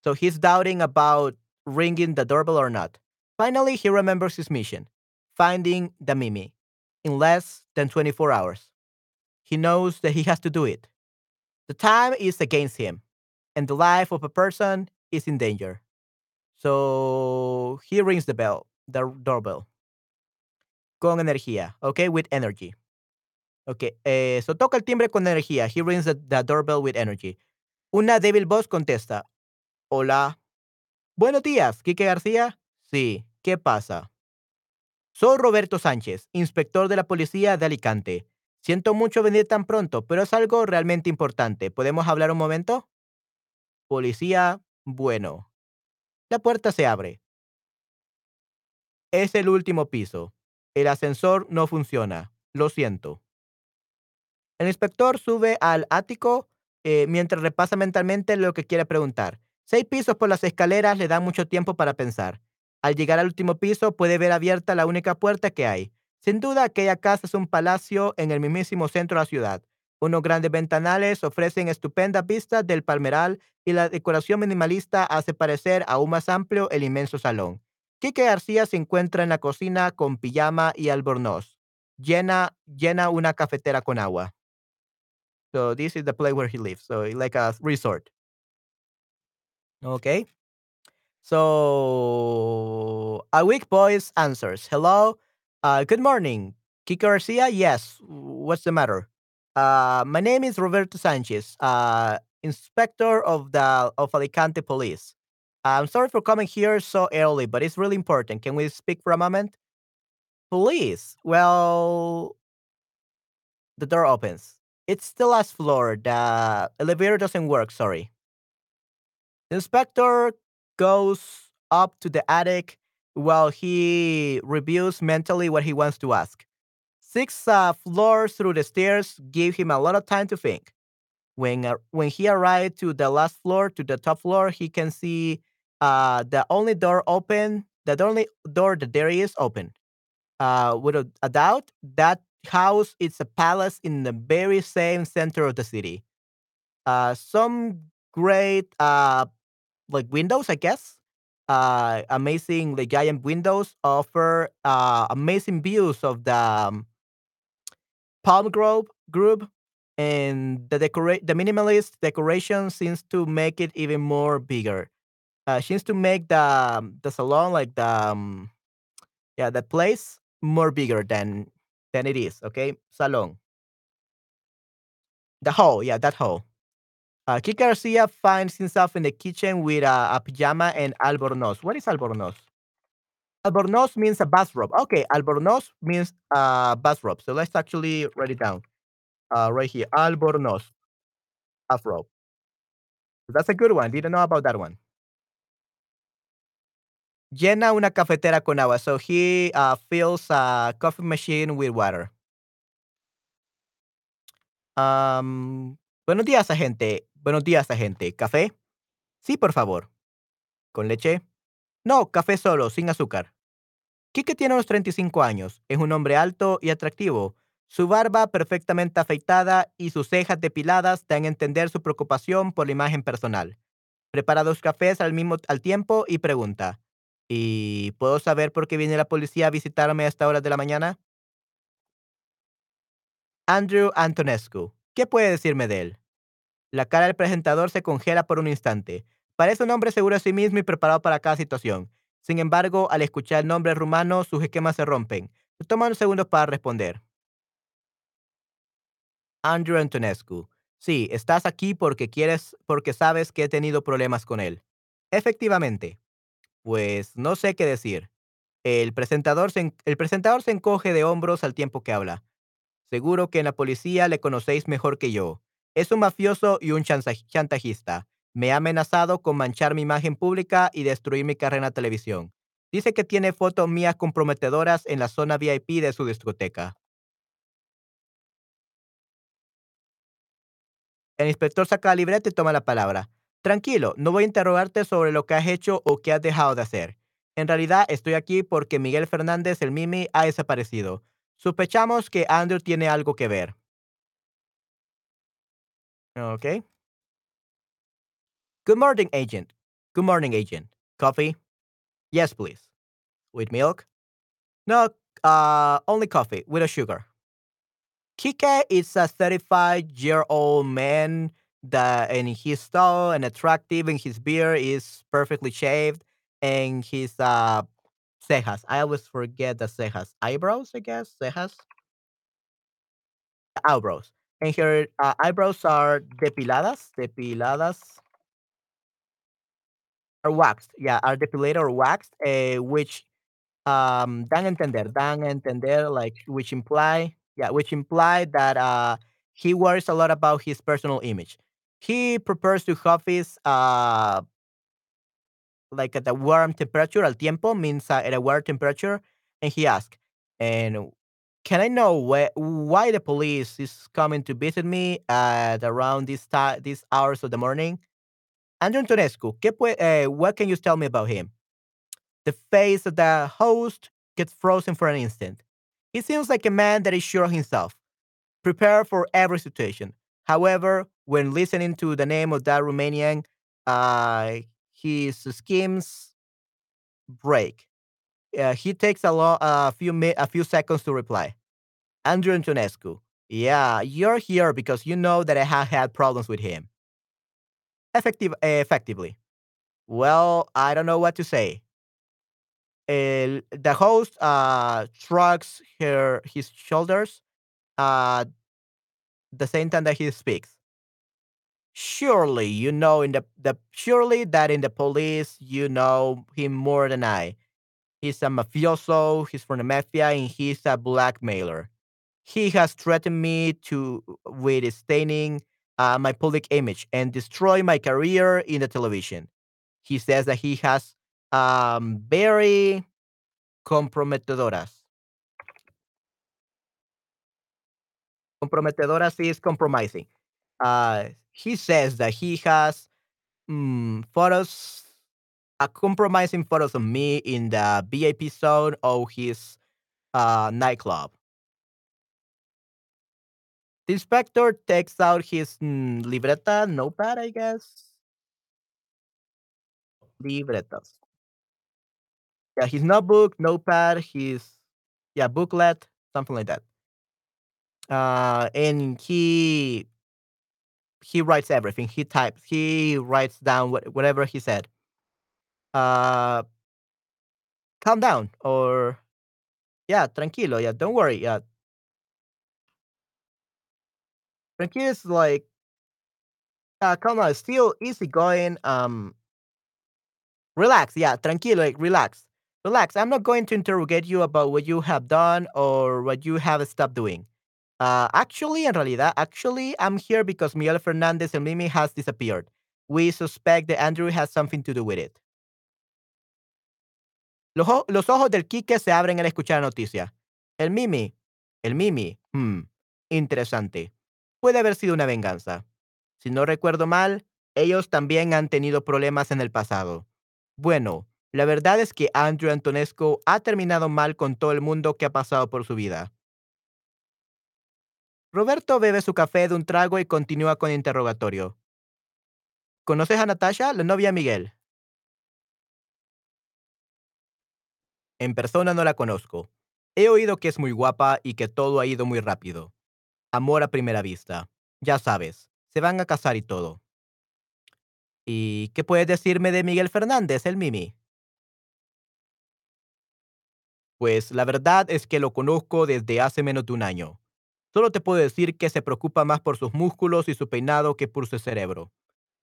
So he's doubting about ringing the doorbell or not. Finally, he remembers his mission: finding the Mimi in less than 24 hours. He knows that he has to do it. The time is against him, and the life of a person is in danger. So he rings the bell, the doorbell. Con energía, ¿ok? With energy. Ok, eh, so toca el timbre con energía. He rings the, doorbell with energy. Una débil voz contesta. Hola. Buenos días, Quique García. Sí, ¿qué pasa? Soy Roberto Sánchez, inspector de la policía de Alicante. Siento mucho venir tan pronto, pero es algo realmente importante. ¿Podemos hablar un momento? Policía, bueno. La puerta se abre. Es el último piso. El ascensor no funciona. Lo siento. El inspector sube al ático eh, mientras repasa mentalmente lo que quiere preguntar. Seis pisos por las escaleras le dan mucho tiempo para pensar. Al llegar al último piso puede ver abierta la única puerta que hay. Sin duda aquella casa es un palacio en el mismísimo centro de la ciudad. Unos grandes ventanales ofrecen estupendas vistas del palmeral y la decoración minimalista hace parecer aún más amplio el inmenso salón. Quique García se encuentra en la cocina con pijama y albornoz. Llena, llena una cafetera con agua. So this is the place where he lives. So like a resort. Okay. So a weak voice answers, "Hello, uh, good morning, Kiko Garcia. Yes, what's the matter? Uh, my name is Roberto Sanchez, uh, inspector of the of Alicante Police. I'm sorry for coming here so early, but it's really important. Can we speak for a moment? Please. Well, the door opens. It's the last floor. The elevator doesn't work. Sorry. The inspector goes up to the attic while he reviews mentally what he wants to ask. Six uh, floors through the stairs give him a lot of time to think. When uh, when he arrived to the last floor, to the top floor, he can see uh, the only door open, the only door that there is open. Uh, without a doubt, that house is a palace in the very same center of the city. Uh, some great uh, like windows, I guess. Uh, amazing, the giant windows offer uh, amazing views of the um, Palm Grove group, and the decorate the minimalist decoration seems to make it even more bigger. Uh, needs to make the um, the salon like the um, yeah the place more bigger than than it is. Okay, salon. The hall, yeah, that hall. Uh, Quique Garcia finds himself in the kitchen with uh, a pajama and albornoz. What is albornoz? Albornoz means a bathrobe. Okay, albornoz means uh, bathrobe. So let's actually write it down. Uh, right here, albornoz, bathrobe. That's a good one. Didn't know about that one. Llena una cafetera con agua. So he uh, fills a coffee machine with water. Um, buenos días, agente. Buenos días, agente. ¿Café? Sí, por favor. ¿Con leche? No, café solo, sin azúcar. Kike tiene unos 35 años. Es un hombre alto y atractivo. Su barba perfectamente afeitada y sus cejas depiladas dan a entender su preocupación por la imagen personal. Prepara dos cafés al mismo al tiempo y pregunta: ¿Y puedo saber por qué viene la policía a visitarme a esta hora de la mañana? Andrew Antonescu. ¿Qué puede decirme de él? La cara del presentador se congela por un instante. Parece un hombre seguro de sí mismo y preparado para cada situación. Sin embargo, al escuchar el nombre rumano, sus esquemas se rompen. Toma unos segundos para responder. Andrew Antonescu. Sí, estás aquí porque quieres, porque sabes que he tenido problemas con él. Efectivamente. Pues no sé qué decir. El presentador se, encoge de hombros al tiempo que habla. Seguro que en la policía le conocéis mejor que yo. Es un mafioso y un chantajista. Me ha amenazado con manchar mi imagen pública y destruir mi carrera en televisión. Dice que tiene fotos mías comprometedoras en la zona VIP de su discoteca. El inspector saca la libreta y toma la palabra. Tranquilo, no voy a interrogarte sobre lo que has hecho o qué has dejado de hacer. En realidad estoy aquí porque Miguel Fernández, el Mimi, ha desaparecido. Sospechamos que Andrew tiene algo que ver. Okay. Good morning, agent. Good morning, agent. Coffee? Yes, please. With milk? No, uh, only coffee with a sugar. Kike is a 35 year old man that and he's tall and attractive and his beard is perfectly shaved and his uh cejas. I always forget the cejas. Eyebrows, I guess. Cejas. Eyebrows. And her uh, eyebrows are depiladas. Depiladas. Are waxed. Yeah, are depilated or waxed, uh, which um dan entender. Dan entender like which imply yeah, which imply that uh he worries a lot about his personal image. He prefers to have his uh like at a warm temperature, al tiempo means uh, at a warm temperature, and he asks, "And can I know wh- why the police is coming to visit me at around this time, these hours of the morning?" Andrew Antonescu, ¿qué pue- uh, what can you tell me about him? The face of the host gets frozen for an instant. He seems like a man that is sure of himself. prepared for every situation. However, when listening to the name of that Romanian, uh, his schemes break. Uh, he takes a, lo- a few a few seconds to reply. Andrew Antonescu. Yeah, you're here because you know that I have had problems with him. Effective, effectively. Well, I don't know what to say. The host uh, shrugs her his shoulders uh, the same time that he speaks. Surely you know in the, the surely that in the police you know him more than I. He's a mafioso, he's from the mafia, and he's a blackmailer. He has threatened me to with staining uh, my public image and destroy my career in the television. He says that he has um, very comprometedoras. Comprometedoras is compromising. Uh, he says that he has mm, photos, uh, compromising photos of me in the VIP zone of his uh, nightclub. The inspector takes out his mm, libreta, notepad, I guess. Libretas. Yeah, his notebook, notepad, his yeah booklet, something like that. Uh, and he he writes everything. He types. He writes down what, whatever he said. Uh, calm down, or yeah, tranquilo. Yeah, don't worry. Yeah, tranquilo is like uh, calm down. Still easy going. Um, relax. Yeah, tranquilo. Like relax, relax. I'm not going to interrogate you about what you have done or what you have stopped doing. Uh, actually, en realidad, actually, I'm here because Miguel Fernandez and Mimi has disappeared. We suspect that Andrew has something to do with it. Los, los ojos del Quique se abren al escuchar la noticia. El Mimi, el Mimi, hmm, interesante. Puede haber sido una venganza. Si no recuerdo mal, ellos también han tenido problemas en el pasado. Bueno, la verdad es que Andrew Antonescu ha terminado mal con todo el mundo que ha pasado por su vida. Roberto bebe su café de un trago y continúa con interrogatorio. ¿Conoces a Natasha, la novia de Miguel? En persona no la conozco. He oído que es muy guapa y que todo ha ido muy rápido. Amor a primera vista. Ya sabes, se van a casar y todo. ¿Y qué puedes decirme de Miguel Fernández, el Mimi? Pues la verdad es que lo conozco desde hace menos de un año. Solo te puedo decir que se preocupa más por sus músculos y su peinado que por su cerebro.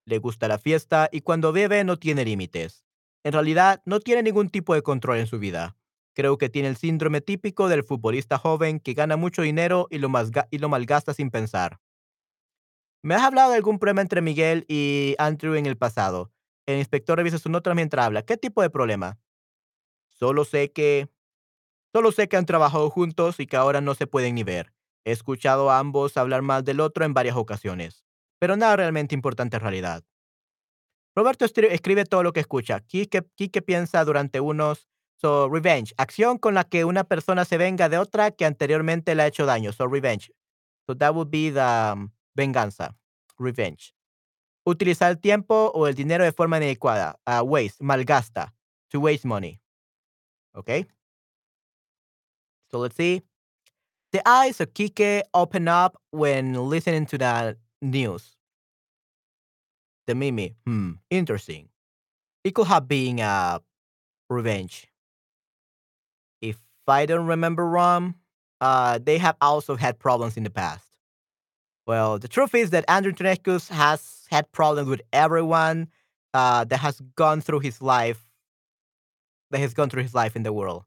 Le gusta la fiesta y cuando bebe no tiene límites. En realidad, no tiene ningún tipo de control en su vida. Creo que tiene el síndrome típico del futbolista joven que gana mucho dinero y lo, malgasta sin pensar. ¿Me has hablado de algún problema entre Miguel y Andrew en el pasado? El inspector revisa sus notas mientras habla. ¿Qué tipo de problema? Solo sé que Solo sé que han trabajado juntos y que ahora no se pueden ni ver. He escuchado a ambos hablar mal del otro en varias ocasiones, pero nada realmente importante en realidad. Roberto escribe todo lo que escucha. Kike, piensa durante unos... So, revenge. Acción con la que una persona se venga de otra que anteriormente le ha hecho daño. So, revenge. So, that would be the um, venganza. Revenge. Utilizar el tiempo o el dinero de forma inadecuada. Waste. Malgasta. To waste money. Okay? So, let's see. The eyes of Quique open up when listening to the news. The Mimi, hmm, interesting. It could have been a revenge. If I don't remember wrong, uh, they have also had problems in the past. Well, the truth is that Andrew Antonescu has had problems with everyone uh, that has gone through his life, that has gone through his life in the world.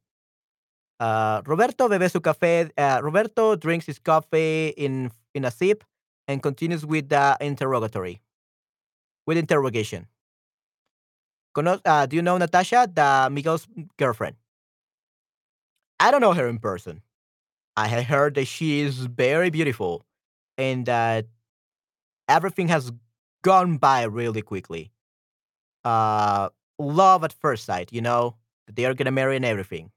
Uh, Roberto bebe su café. Uh, Roberto drinks his coffee in in a sip and continues with the interrogatory, with interrogation. Uh, do you know Natasha, the Miguel's girlfriend? I don't know her in person. I have heard that she is very beautiful and that everything has gone by really quickly. Uh, love at first sight, you know, they are gonna marry and everything.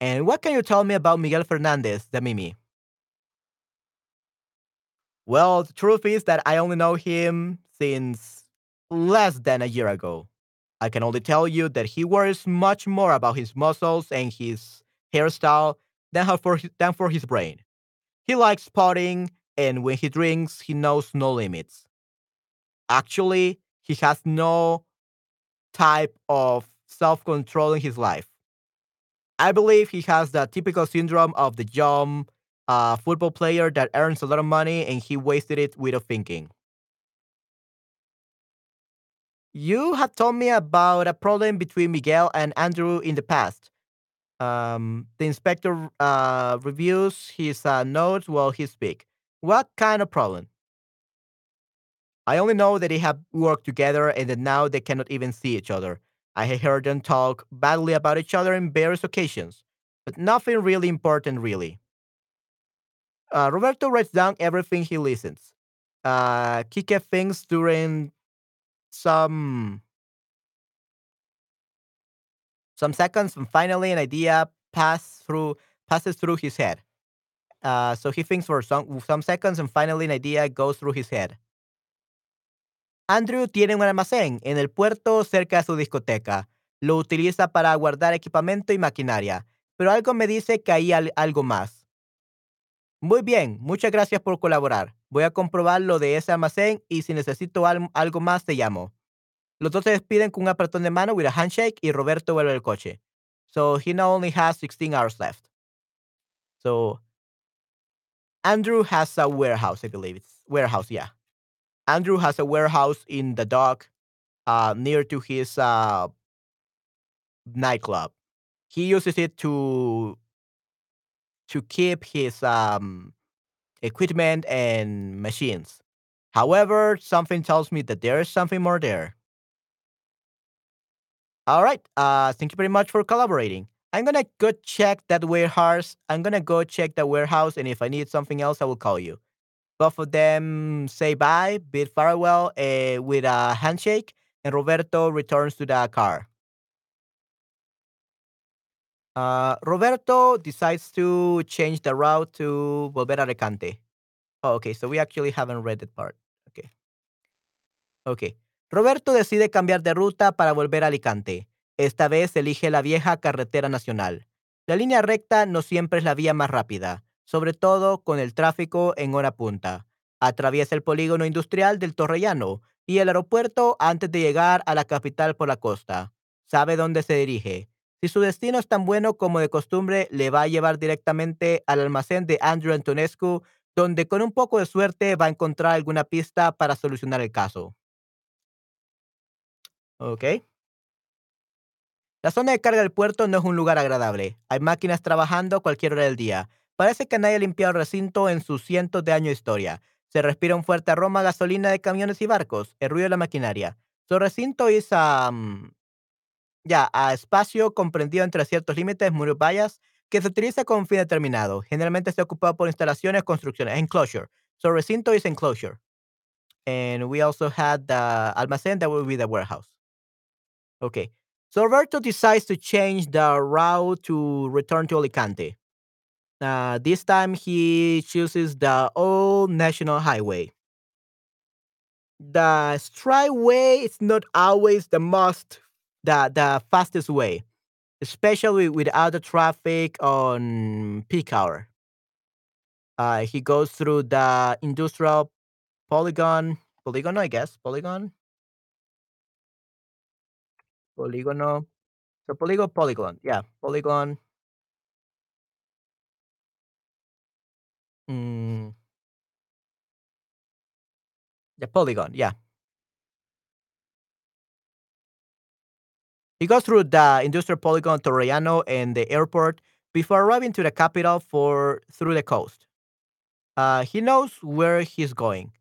And what can you tell me about Miguel Fernandez, the Mimi? Well, the truth is that I only know him since less than a year ago. I can only tell you that he worries much more about his muscles and his hairstyle than, for his, than for his brain. He likes potting, and when he drinks, he knows no limits. Actually, he has no type of self control in his life. I believe he has the typical syndrome of the young uh, football player that earns a lot of money and he wasted it without thinking. You have told me about a problem between Miguel and Andrew in the past. Um, the inspector uh, reviews his uh, notes while he speaks. What kind of problem? I only know that they have worked together and that now they cannot even see each other. I heard them talk badly about each other in various occasions, but nothing really important, really. Uh, Roberto writes down everything he listens. Uh, Quique thinks during some some seconds, and finally an idea pass through passes through his head. Uh, so he thinks for some some seconds, and finally an idea goes through his head. Andrew tiene un almacén en el puerto cerca de su discoteca. Lo utiliza para guardar equipamiento y maquinaria, pero algo me dice que hay al- algo más. Muy bien, muchas gracias por colaborar. Voy a comprobar lo de ese almacén y si necesito al- algo más te llamo. Los dos se despiden con un apretón de mano with a handshake y Roberto vuelve al coche. So he now only has 16 hours left. So Andrew has a warehouse, I believe it's warehouse, yeah. Andrew has a warehouse in the dock uh, near to his uh, nightclub. He uses it to to keep his um, equipment and machines. However, something tells me that there is something more there. All right. Uh, thank you very much for collaborating. I'm gonna go check that warehouse. I'm gonna go check the warehouse, and if I need something else, I will call you. Both of them say bye, bid farewell uh, with a handshake, and Roberto returns to the car. Uh, Roberto decides to change the route to Volver a Alicante. Oh, okay, so we actually haven't read that part. Okay. Ok. Roberto decide cambiar de ruta para volver a Alicante. Esta vez elige la vieja carretera nacional. La línea recta no siempre es la vía más rápida, sobre todo con el tráfico en hora punta. Atraviesa el polígono industrial del Torrellano y el aeropuerto antes de llegar a la capital por la costa. Sabe dónde se dirige. Si su destino es tan bueno como de costumbre, le va a llevar directamente al almacén de Andrew Antonescu, donde con un poco de suerte va a encontrar alguna pista para solucionar el caso. Ok. La zona de carga del puerto no es un lugar agradable. Hay máquinas trabajando cualquier hora del día. Parece que nadie ha limpiado el recinto en sus cientos de años de historia. Se respira un fuerte aroma a gasolina de camiones y barcos, el ruido de la maquinaria. Su recinto es a, ya, a espacio comprendido entre ciertos límites, muros vallas, que se utiliza con fin determinado. Generalmente está ocupado por instalaciones, construcciones, enclosure. Su recinto is enclosure. And we also had the almacén that will be the warehouse. Okay. So Roberto decides to change the route to return to Alicante. Uh, this time he chooses the old national highway. The straight way is not always the most the the fastest way, especially without the traffic on peak hour. Uh, he goes through the industrial polygon, polygon, I guess, polygon, polygono. So polygon, polygon, yeah, polygon. Mm, the polygon, yeah. He goes through the industrial polygon Torrellano and the airport before arriving to the capital for through the coast. Uh, he knows where he's going.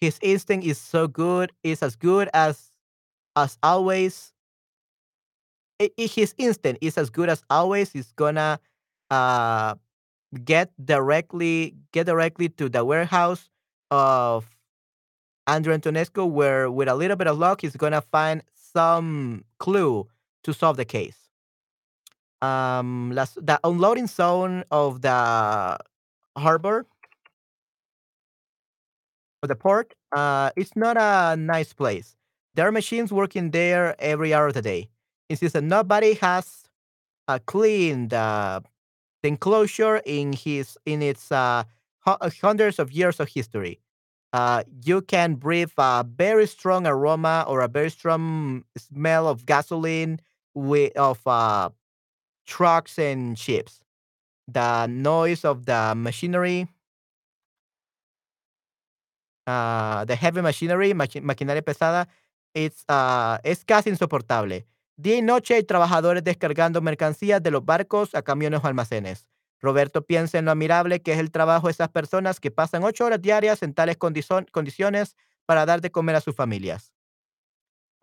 His instinct is so good, is as good as as always. his instinct is as good as always. He's gonna uh get directly get directly to the warehouse of Andrew Antonescu, where with a little bit of luck, he's gonna find some clue to solve the case. Um, las, the unloading zone of the harbor of the port, uh, it's not a nice place. There are machines working there every hour of the day. Insists that nobody has uh, cleaned uh, the enclosure in his in its uh, hu- uh, hundreds of years of history. Uh, you can breathe a very strong aroma or a very strong smell of gasoline with of uh, trucks and ships. The noise of the machinery ah, the heavy machinery, machi- maquinaria pesada, it's, ah, es casi insoportable. Día y noche hay trabajadores descargando mercancías de los barcos a camiones o almacenes. Roberto piensa en lo admirable que es el trabajo de esas personas que pasan ocho horas diarias en tales condiciones para dar de comer a sus familias.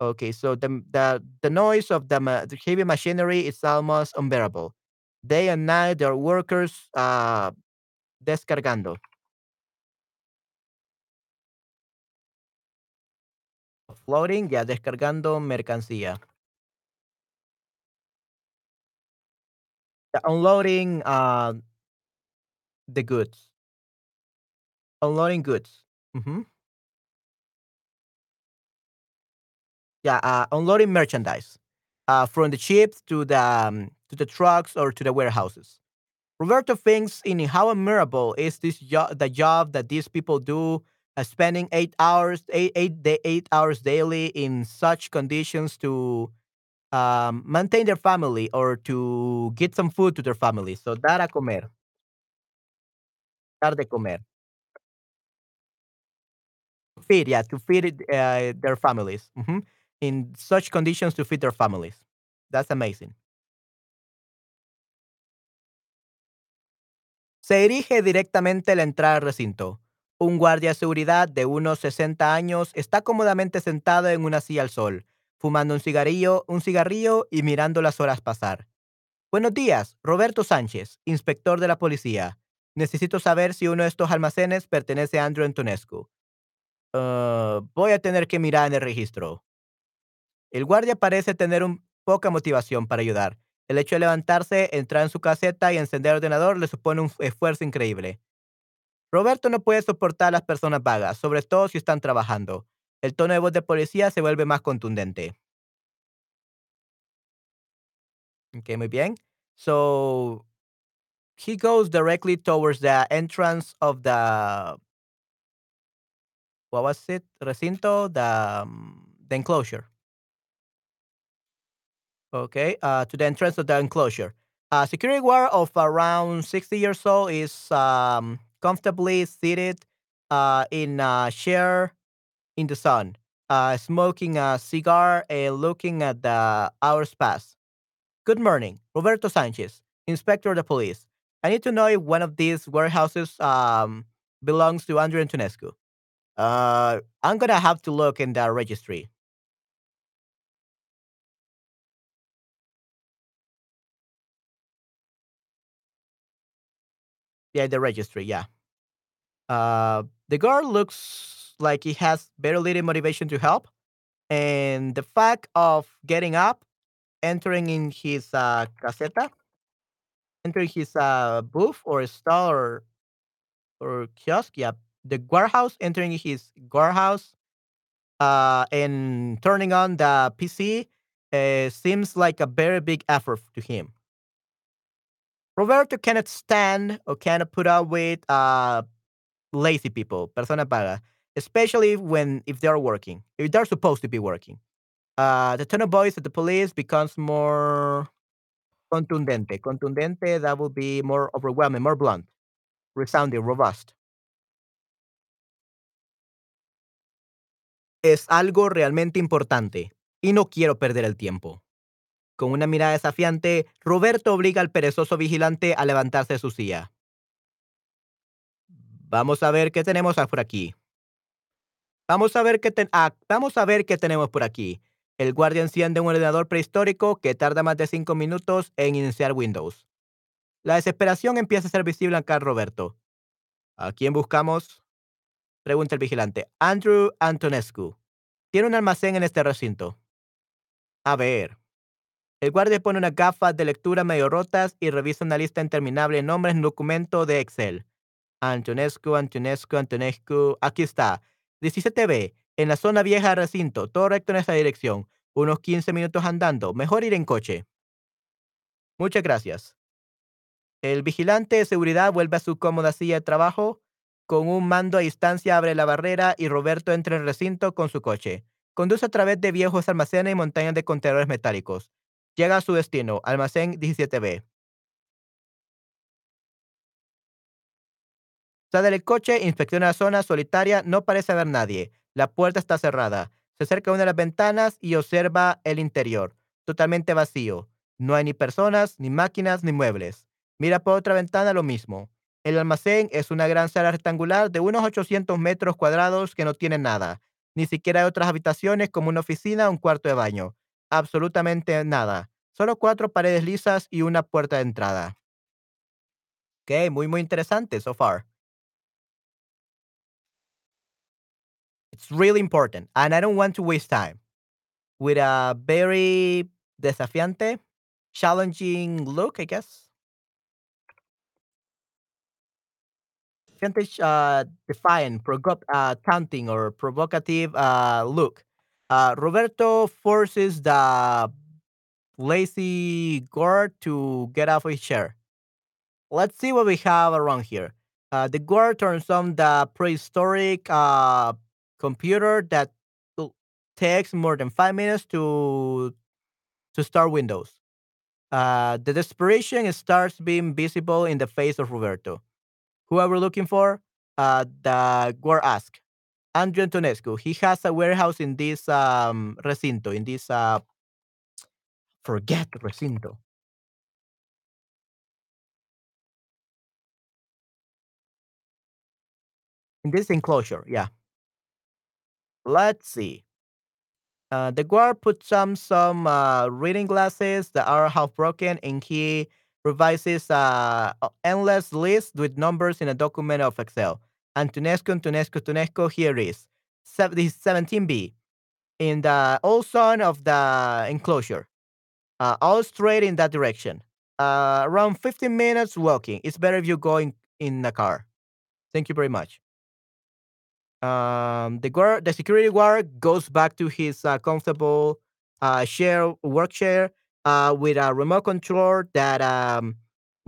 Okay, so the, the, the noise of the, ma- the heavy machinery is almost unbearable. Day and night, there are workers ah, descargando, floating, ya descargando mercancía. Unloading, uh, the goods. Unloading goods. Mhm. Yeah, uh, unloading merchandise, uh, from the ships to the, um, to the trucks or to the warehouses. Roberto thinks in how admirable is this job, the job that these people do, uh, spending eight hours, eight, eight, day, eight hours daily in such conditions to um, maintain their family or to get some food to their family. So dar a comer, dar de comer. Feed, yeah, to feed uh, their families. In such conditions to feed their families. That's amazing. Se dirige directamente la entrada al recinto. Un guardia de seguridad de unos 60 años está cómodamente sentado en una silla al sol, fumando un cigarrillo, un cigarrillo y mirando las horas pasar. Buenos días, Roberto Sánchez, inspector de la policía. Necesito saber si uno de estos almacenes pertenece a Andrew Antonescu. Ah, voy a tener que mirar en el registro. El guardia parece tener poca motivación para ayudar. El hecho de levantarse, entrar en su caseta y encender el ordenador le supone un esfuerzo increíble. Roberto no puede soportar a las personas vagas, sobre todo si están trabajando. El tono de voz de policía se vuelve más contundente. Ok, muy bien. So he goes directly towards the entrance of the what was it? Recinto, the um, enclosure. Okay, uh, to the entrance of the enclosure. A security guard of around 60 years old is um, comfortably seated uh, in a chair in the sun, uh, smoking a cigar and looking at the hours pass. Good morning, Roberto Sanchez, Inspector of the Police. I need to know if one of these warehouses um, belongs to Andrew Antonescu. Uh, I'm gonna have to look in the registry. Yeah, the registry. Yeah. Uh, the guard looks like he has very little motivation to help, and the fact of getting up, entering in his uh, caseta, entering his uh, booth or stall or, or kiosk, yeah, the warehouse, entering his warehouse, uh, and turning on the PC uh, seems like a very big effort to him. Roberto cannot stand or cannot put up with uh, lazy people, persona paga, especially when if they're working, if they're supposed to be working. Uh, the tone of voice of the police becomes more contundente. Contundente, that will be more overwhelming, more blunt, resounding, robust. Es algo realmente importante y no quiero perder el tiempo. Con una mirada desafiante, Roberto obliga al perezoso vigilante a levantarse de su silla. Vamos a ver qué tenemos por aquí. Vamos a ver qué ah, vamos a ver qué tenemos por aquí. El guardia enciende un ordenador prehistórico que tarda más de cinco minutos en iniciar Windows. La desesperación empieza a ser visible acá Roberto. ¿A quién buscamos? Pregunta el vigilante. Andrew Antonescu. Tiene un almacén en este recinto. A ver. El guardia pone unas gafas de lectura medio rotas y revisa una lista interminable de nombres en un documento de Excel. Antonescu, Antonescu, Antonescu. Aquí está. 17B. En la zona vieja del recinto. Todo recto en esta dirección. Unos 15 minutos andando. Mejor ir en coche. Muchas gracias. El vigilante de seguridad vuelve a su cómoda silla de trabajo. Con un mando a distancia abre la barrera y Roberto entra en el recinto con su coche. Conduce a través de viejos almacenes y montañas de contenedores metálicos. Llega a su destino, almacén 17B. Sale del coche, inspecciona la zona solitaria, no parece haber nadie. La puerta está cerrada. Se acerca a una de las ventanas y observa el interior, totalmente vacío. No hay ni personas, ni máquinas, ni muebles. Mira por otra ventana lo mismo. El almacén es una gran sala rectangular de unos 800 metros cuadrados que no tiene nada. Ni siquiera hay otras habitaciones como una oficina o un cuarto de baño. Absolutamente nada. Solo cuatro paredes lisas y una puerta de entrada. Ok, muy, muy interesante so far. It's really important, and I don't want to waste time. With a very desafiante, challenging look, I guess. Desafiante, uh, defiant, provoc- uh, taunting, or provocative uh, look. Uh, Roberto forces the lazy guard to get off his chair. Let's see what we have around here. Uh, the guard turns on the prehistoric uh, computer that takes more than five minutes to to start Windows. Uh, the desperation starts being visible in the face of Roberto. Who are we looking for? Uh, the guard asks. Andrew Antonescu. He has a warehouse in this um, recinto, in this uh, forget recinto. In this enclosure, yeah. Let's see. Uh, the guard puts some some uh, reading glasses that are half broken, and he revises uh, endless list with numbers in a document of Excel. Antonescu, Antonescu, Antonescu. Here is this 17b in the old zone of the enclosure. Uh, all straight in that direction. Uh, around 15 minutes walking. It's better if you go in, in a car. Thank you very much. Um, the guard, the security guard goes back to his uh, comfortable uh, chair, work chair, uh, with a remote control that um,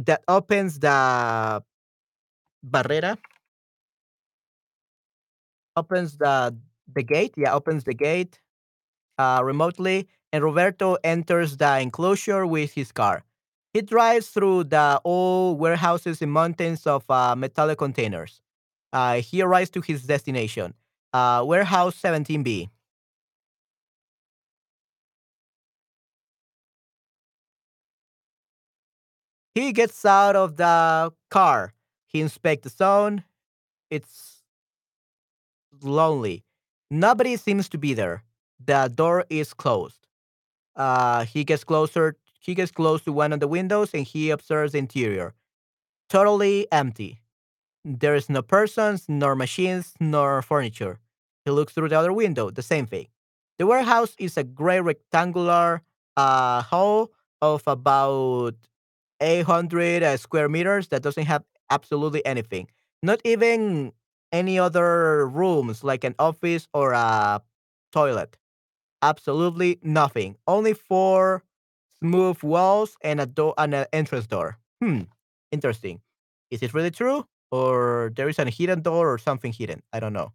that opens the barrera, opens the the gate. Yeah, opens the gate uh, remotely, and Roberto enters the enclosure with his car. He drives through the old warehouses and mountains of uh, metallic containers. Uh, he arrives to his destination, uh, warehouse 17B. He gets out of the car. He inspects the zone. It's lonely. Nobody seems to be there. The door is closed. Uh, he gets closer. He gets close to one of the windows and he observes the interior. Totally empty. There is no persons, nor machines, nor furniture. He looks through the other window, the same thing. The warehouse is a gray rectangular uh, hall of about 800 uh, square meters that doesn't have absolutely anything. Not even any other rooms like an office or a toilet. Absolutely nothing. Only four smooth walls and a door and an entrance door. Hmm. Interesting. Is it really true? Or there is a hidden door or something hidden? I don't know.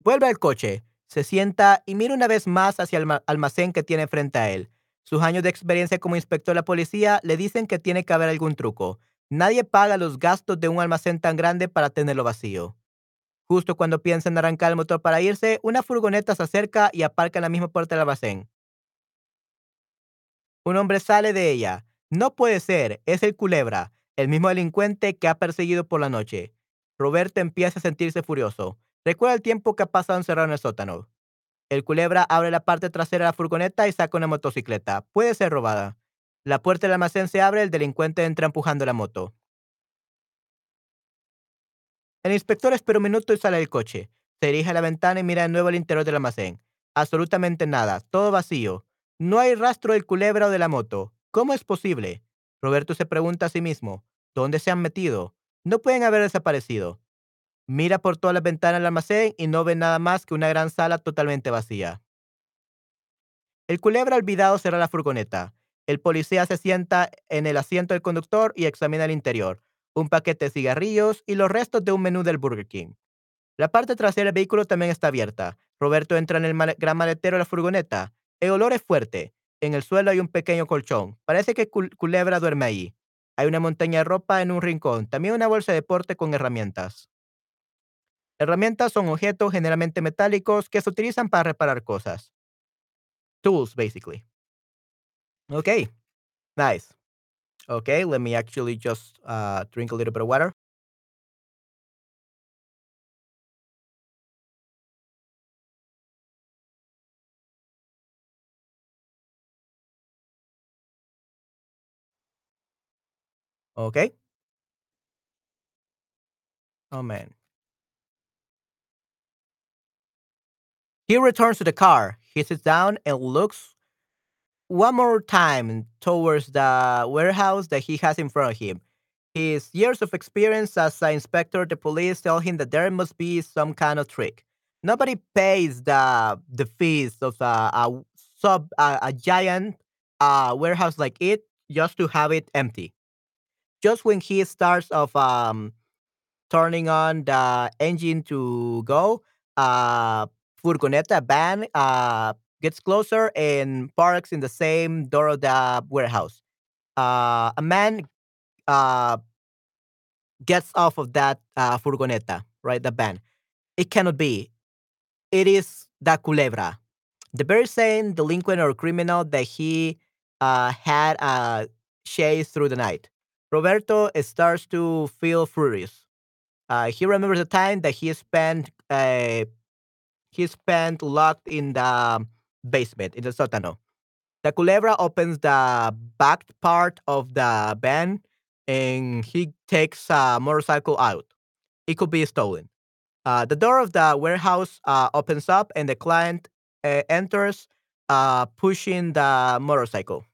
Vuelve al coche, se sienta y mira una vez más hacia el alma- almacén que tiene frente a él. Sus años de experiencia como inspector de la policía le dicen que tiene que haber algún truco. Nadie paga los gastos de un almacén tan grande para tenerlo vacío. Justo cuando piensa en arrancar el motor para irse, una furgoneta se acerca y aparca en la misma puerta del almacén. Un hombre sale de ella. No puede ser, es el culebra, el mismo delincuente que ha perseguido por la noche. Roberto empieza a sentirse furioso. Recuerda el tiempo que ha pasado encerrado en el sótano. El culebra abre la parte trasera de la furgoneta y saca una motocicleta. Puede ser robada. La puerta del almacén se abre, el delincuente entra empujando la moto. El inspector espera un minuto y sale del coche. Se dirige a la ventana y mira de nuevo el interior del almacén. Absolutamente nada, todo vacío. No hay rastro del culebra o de la moto. ¿Cómo es posible? Roberto se pregunta a sí mismo, ¿dónde se han metido? No pueden haber desaparecido. Mira por todas las ventanas del almacén y no ve nada más que una gran sala totalmente vacía. El culebra olvidado cerra la furgoneta. El policía se sienta en el asiento del conductor y examina el interior, un paquete de cigarrillos y los restos de un menú del Burger King. La parte trasera del vehículo también está abierta. Roberto entra en el gran maletero de la furgoneta. El olor es fuerte. En el suelo hay un pequeño colchón. Parece que Culebra duerme ahí. Hay una montaña de ropa en un rincón. También una bolsa de deporte con herramientas. Herramientas son objetos generalmente metálicos que se utilizan para reparar cosas. Tools, basically. Okay, nice. Okay, let me actually just uh, drink a little bit of water. Okay. Oh man. He returns to the car. He sits down and looks one more time towards the warehouse that he has in front of him. His years of experience as an inspector, the police tell him that there must be some kind of trick. Nobody pays the the fees of a, a sub a, a giant uh, warehouse like it just to have it empty. Just when he starts of um, turning on the engine to go, uh, furgoneta van uh, gets closer and parks in the same door of the warehouse. Uh, a man uh, gets off of that uh, furgoneta, right? The van. It cannot be. It is the culebra, the very same delinquent or criminal that he uh, had uh, chased through the night. Roberto starts to feel furious. Uh, he remembers the time that he spent uh, he spent locked in the basement in the sótano. The culebra opens the back part of the van and he takes a motorcycle out. It could be stolen. Uh, the door of the warehouse uh, opens up and the client uh, enters, uh, pushing the motorcycle.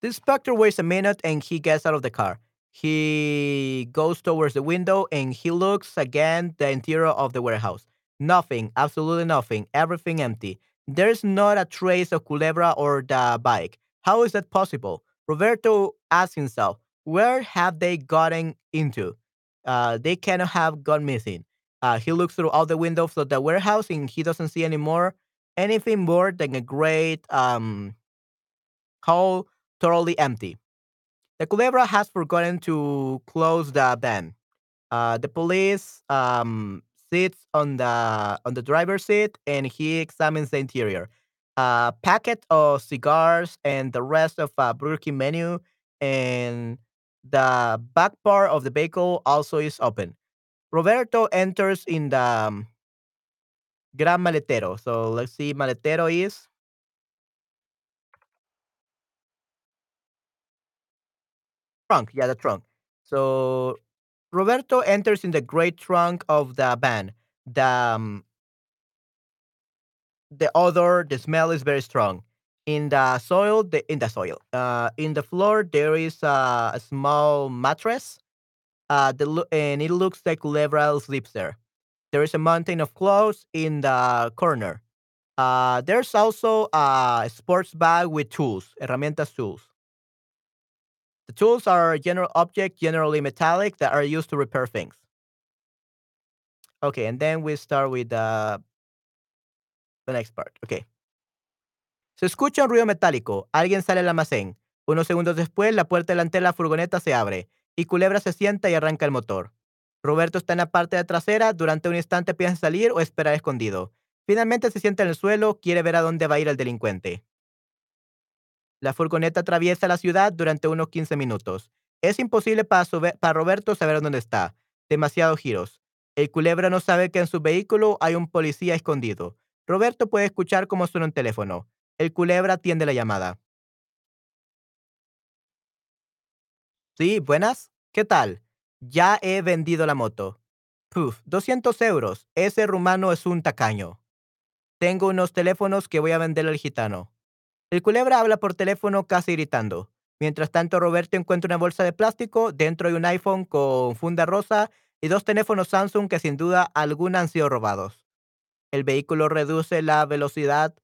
The inspector waits a minute and he gets out of the car. He goes towards the window and he looks again the interior of the warehouse. Nothing, absolutely nothing, everything empty. There's not a trace of Culebra or the bike. How is that possible? Roberto asks himself, where have they gotten into? Uh, they cannot have gone missing. Uh, he looks through all the windows of the warehouse and he doesn't see any more anything more than a great um, hole totally empty. The Culebra has forgotten to close the van. Uh, the police um, sits on the on the driver's seat and he examines the interior. A packet of cigars and the rest of a Burger menu and the back part of the vehicle also is open. Roberto enters in the um, Gran Maletero. So let's see, Maletero is trunk. Yeah, the trunk. So Roberto enters in the great trunk of the van. The um, the odor, the smell is very strong. In the soil, the in the soil, uh, in the floor there is uh, a small mattress. Uh, the and it looks like Culebra sleeps there. There is a mountain of clothes in the corner. Uh, there's also a sports bag with tools, herramientas tools. The tools are general objects, generally metallic, that are used to repair things. Okay, and then we start with uh, the next part. Okay. Se escucha un ruido metálico. Alguien sale al almacén. Unos segundos después, la puerta delantera de la furgoneta se abre y Culebra se sienta y arranca el motor. Roberto está en la parte de trasera. Durante un instante piensa salir o esperar escondido. Finalmente se sienta en el suelo, quiere ver a dónde va a ir el delincuente. La furgoneta atraviesa la ciudad durante unos 15 minutos. Es imposible para, Roberto saber dónde está. Demasiados giros. El culebra no sabe que en su vehículo hay un policía escondido. Roberto puede escuchar cómo suena un teléfono. El culebra atiende la llamada. Sí, buenas. ¿Qué tal? Ya he vendido la moto. Puf, 200 euros. Ese rumano es un tacaño. Tengo unos teléfonos que voy a vender al gitano. El culebra habla por teléfono casi gritando. Mientras tanto, Roberto encuentra una bolsa de plástico, dentro hay un iPhone con funda rosa y dos teléfonos Samsung que sin duda alguna han sido robados. El vehículo reduce la velocidad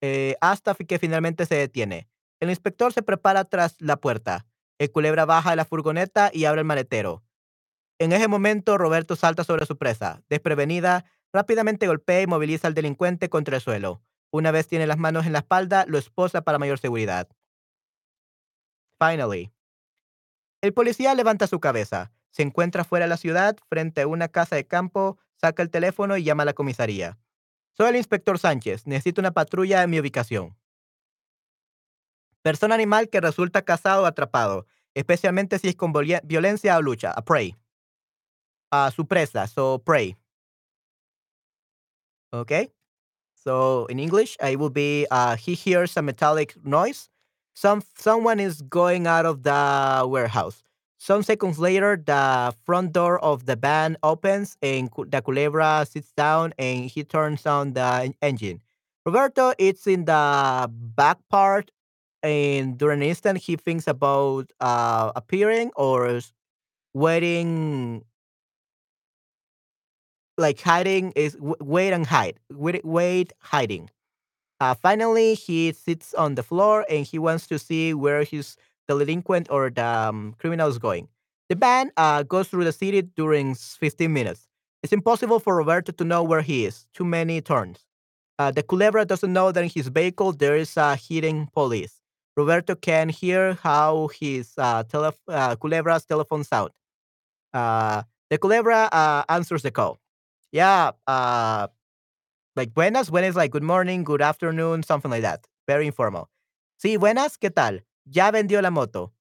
eh, hasta que finalmente se detiene. El inspector se prepara tras la puerta. El culebra baja de la furgoneta y abre el maletero. En ese momento, Roberto salta sobre su presa. Desprevenida, rápidamente golpea y moviliza al delincuente contra el suelo. Una vez tiene las manos en la espalda, lo esposa para mayor seguridad. Finally. El policía levanta su cabeza. Se encuentra fuera de la ciudad, frente a una casa de campo, saca el teléfono y llama a la comisaría. Soy el inspector Sánchez. Necesito una patrulla en mi ubicación. Persona animal que resulta casado o atrapado, especialmente si es con violencia o lucha. A prey. A su presa. So, prey. Okay? So, in English, it will be uh, he hears a metallic noise. Some someone is going out of the warehouse. Some seconds later, the front door of the van opens and the culebra sits down and he turns on the engine. Roberto it's in the back part, and during an instant, he thinks about uh, appearing or waiting, like hiding is wait and hide, wait, wait hiding. Uh, finally, he sits on the floor and he wants to see where his the delinquent or the um, criminal is going. The van uh, goes through the city during 15 minutes. It's impossible for Roberto to know where he is. Too many turns. Uh, the culebra doesn't know that in his vehicle there is a hidden police. Roberto can hear how his uh, uh, culebra's telephone sound. Uh, the culebra uh, answers the call. Yeah, uh, like buenas, buenas, like good morning, good afternoon, something like that. Very informal. Sí, buenas, ¿qué tal? Ya vendió la moto.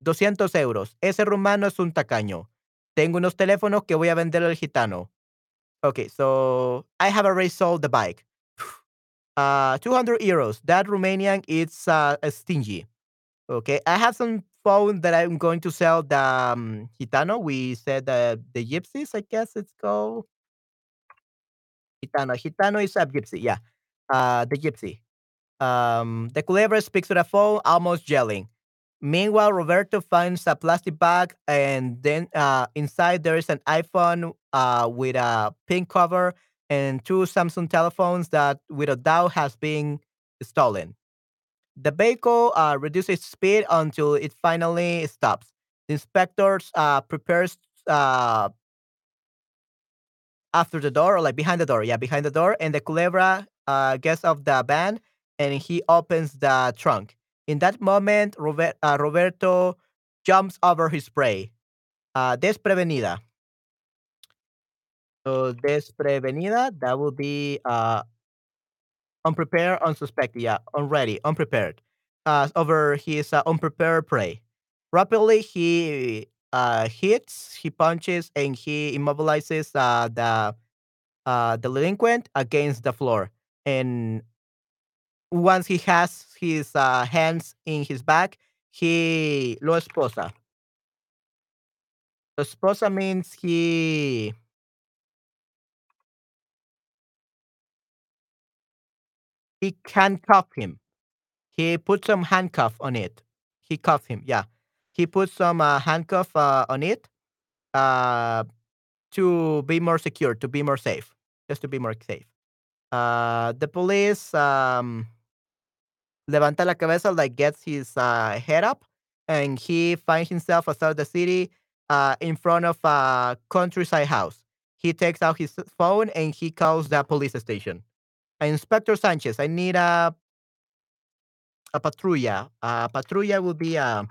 200 euros. Ese rumano es un tacaño. Tengo unos teléfonos que voy a vender al gitano. Okay, so I have already sold the bike. Uh, 200 euros. That Romanian is uh, stingy. Okay, I have some phone that I'm going to sell the um, gitano. We said uh, the gypsies, I guess it's called. Gitano. Gitano is a gypsy, yeah. Uh, the gypsy. Um, the culebra speaks to the phone, almost yelling. Meanwhile, Roberto finds a plastic bag, and then uh, inside there is an iPhone uh, with a pink cover and two Samsung telephones that, without doubt, has been stolen. The vehicle uh, reduces speed until it finally stops. The inspectors uh, prepares uh, after the door, or like behind the door, yeah, behind the door, and the culebra uh, gets off the van and he opens the trunk. In that moment, Robert, uh, Roberto jumps over his prey. Uh, desprevenida. So desprevenida, that would be uh, unprepared, unsuspected, yeah, unready, unprepared. Uh, over his uh, unprepared prey. Rapidly, he uh, hits, he punches, and he immobilizes uh, the uh, delinquent against the floor. And once he has his uh, hands in his back, he lo esposa. Lo Esposa means he he handcuff him. He put some handcuff on it. He cuff him. Yeah, he put some uh, handcuff uh, on it uh, to be more secure, to be more safe, just to be more safe. Uh, the police um, levanta la cabeza, like gets his uh, head up, and he finds himself outside the city uh, in front of a countryside house. He takes out his phone and he calls the police station. Inspector Sanchez, I need a a patrulla. A patrulla will be a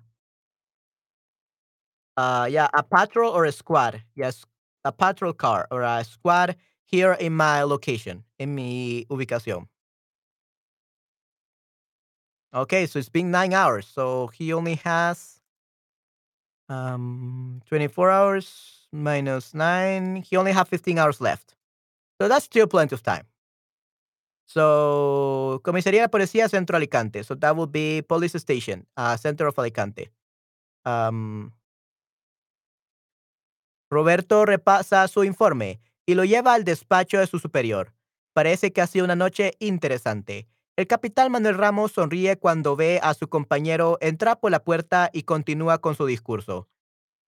uh yeah, a patrol or a squad. Yes, a patrol car or a squad here in my location, in mi ubicación. Okay, so it's been nine hours. So he only has um 24 hours minus nine. He only have 15 hours left. So that's still plenty of time. So Comisaría de Policía Centro Alicante. So that would be police station, uh, center of Alicante. Um, Roberto repasa su informe y lo lleva al despacho de su superior. Parece que ha sido una noche interesante. El capitán Manuel Ramos sonríe cuando ve a su compañero entrar por la puerta y continúa con su discurso.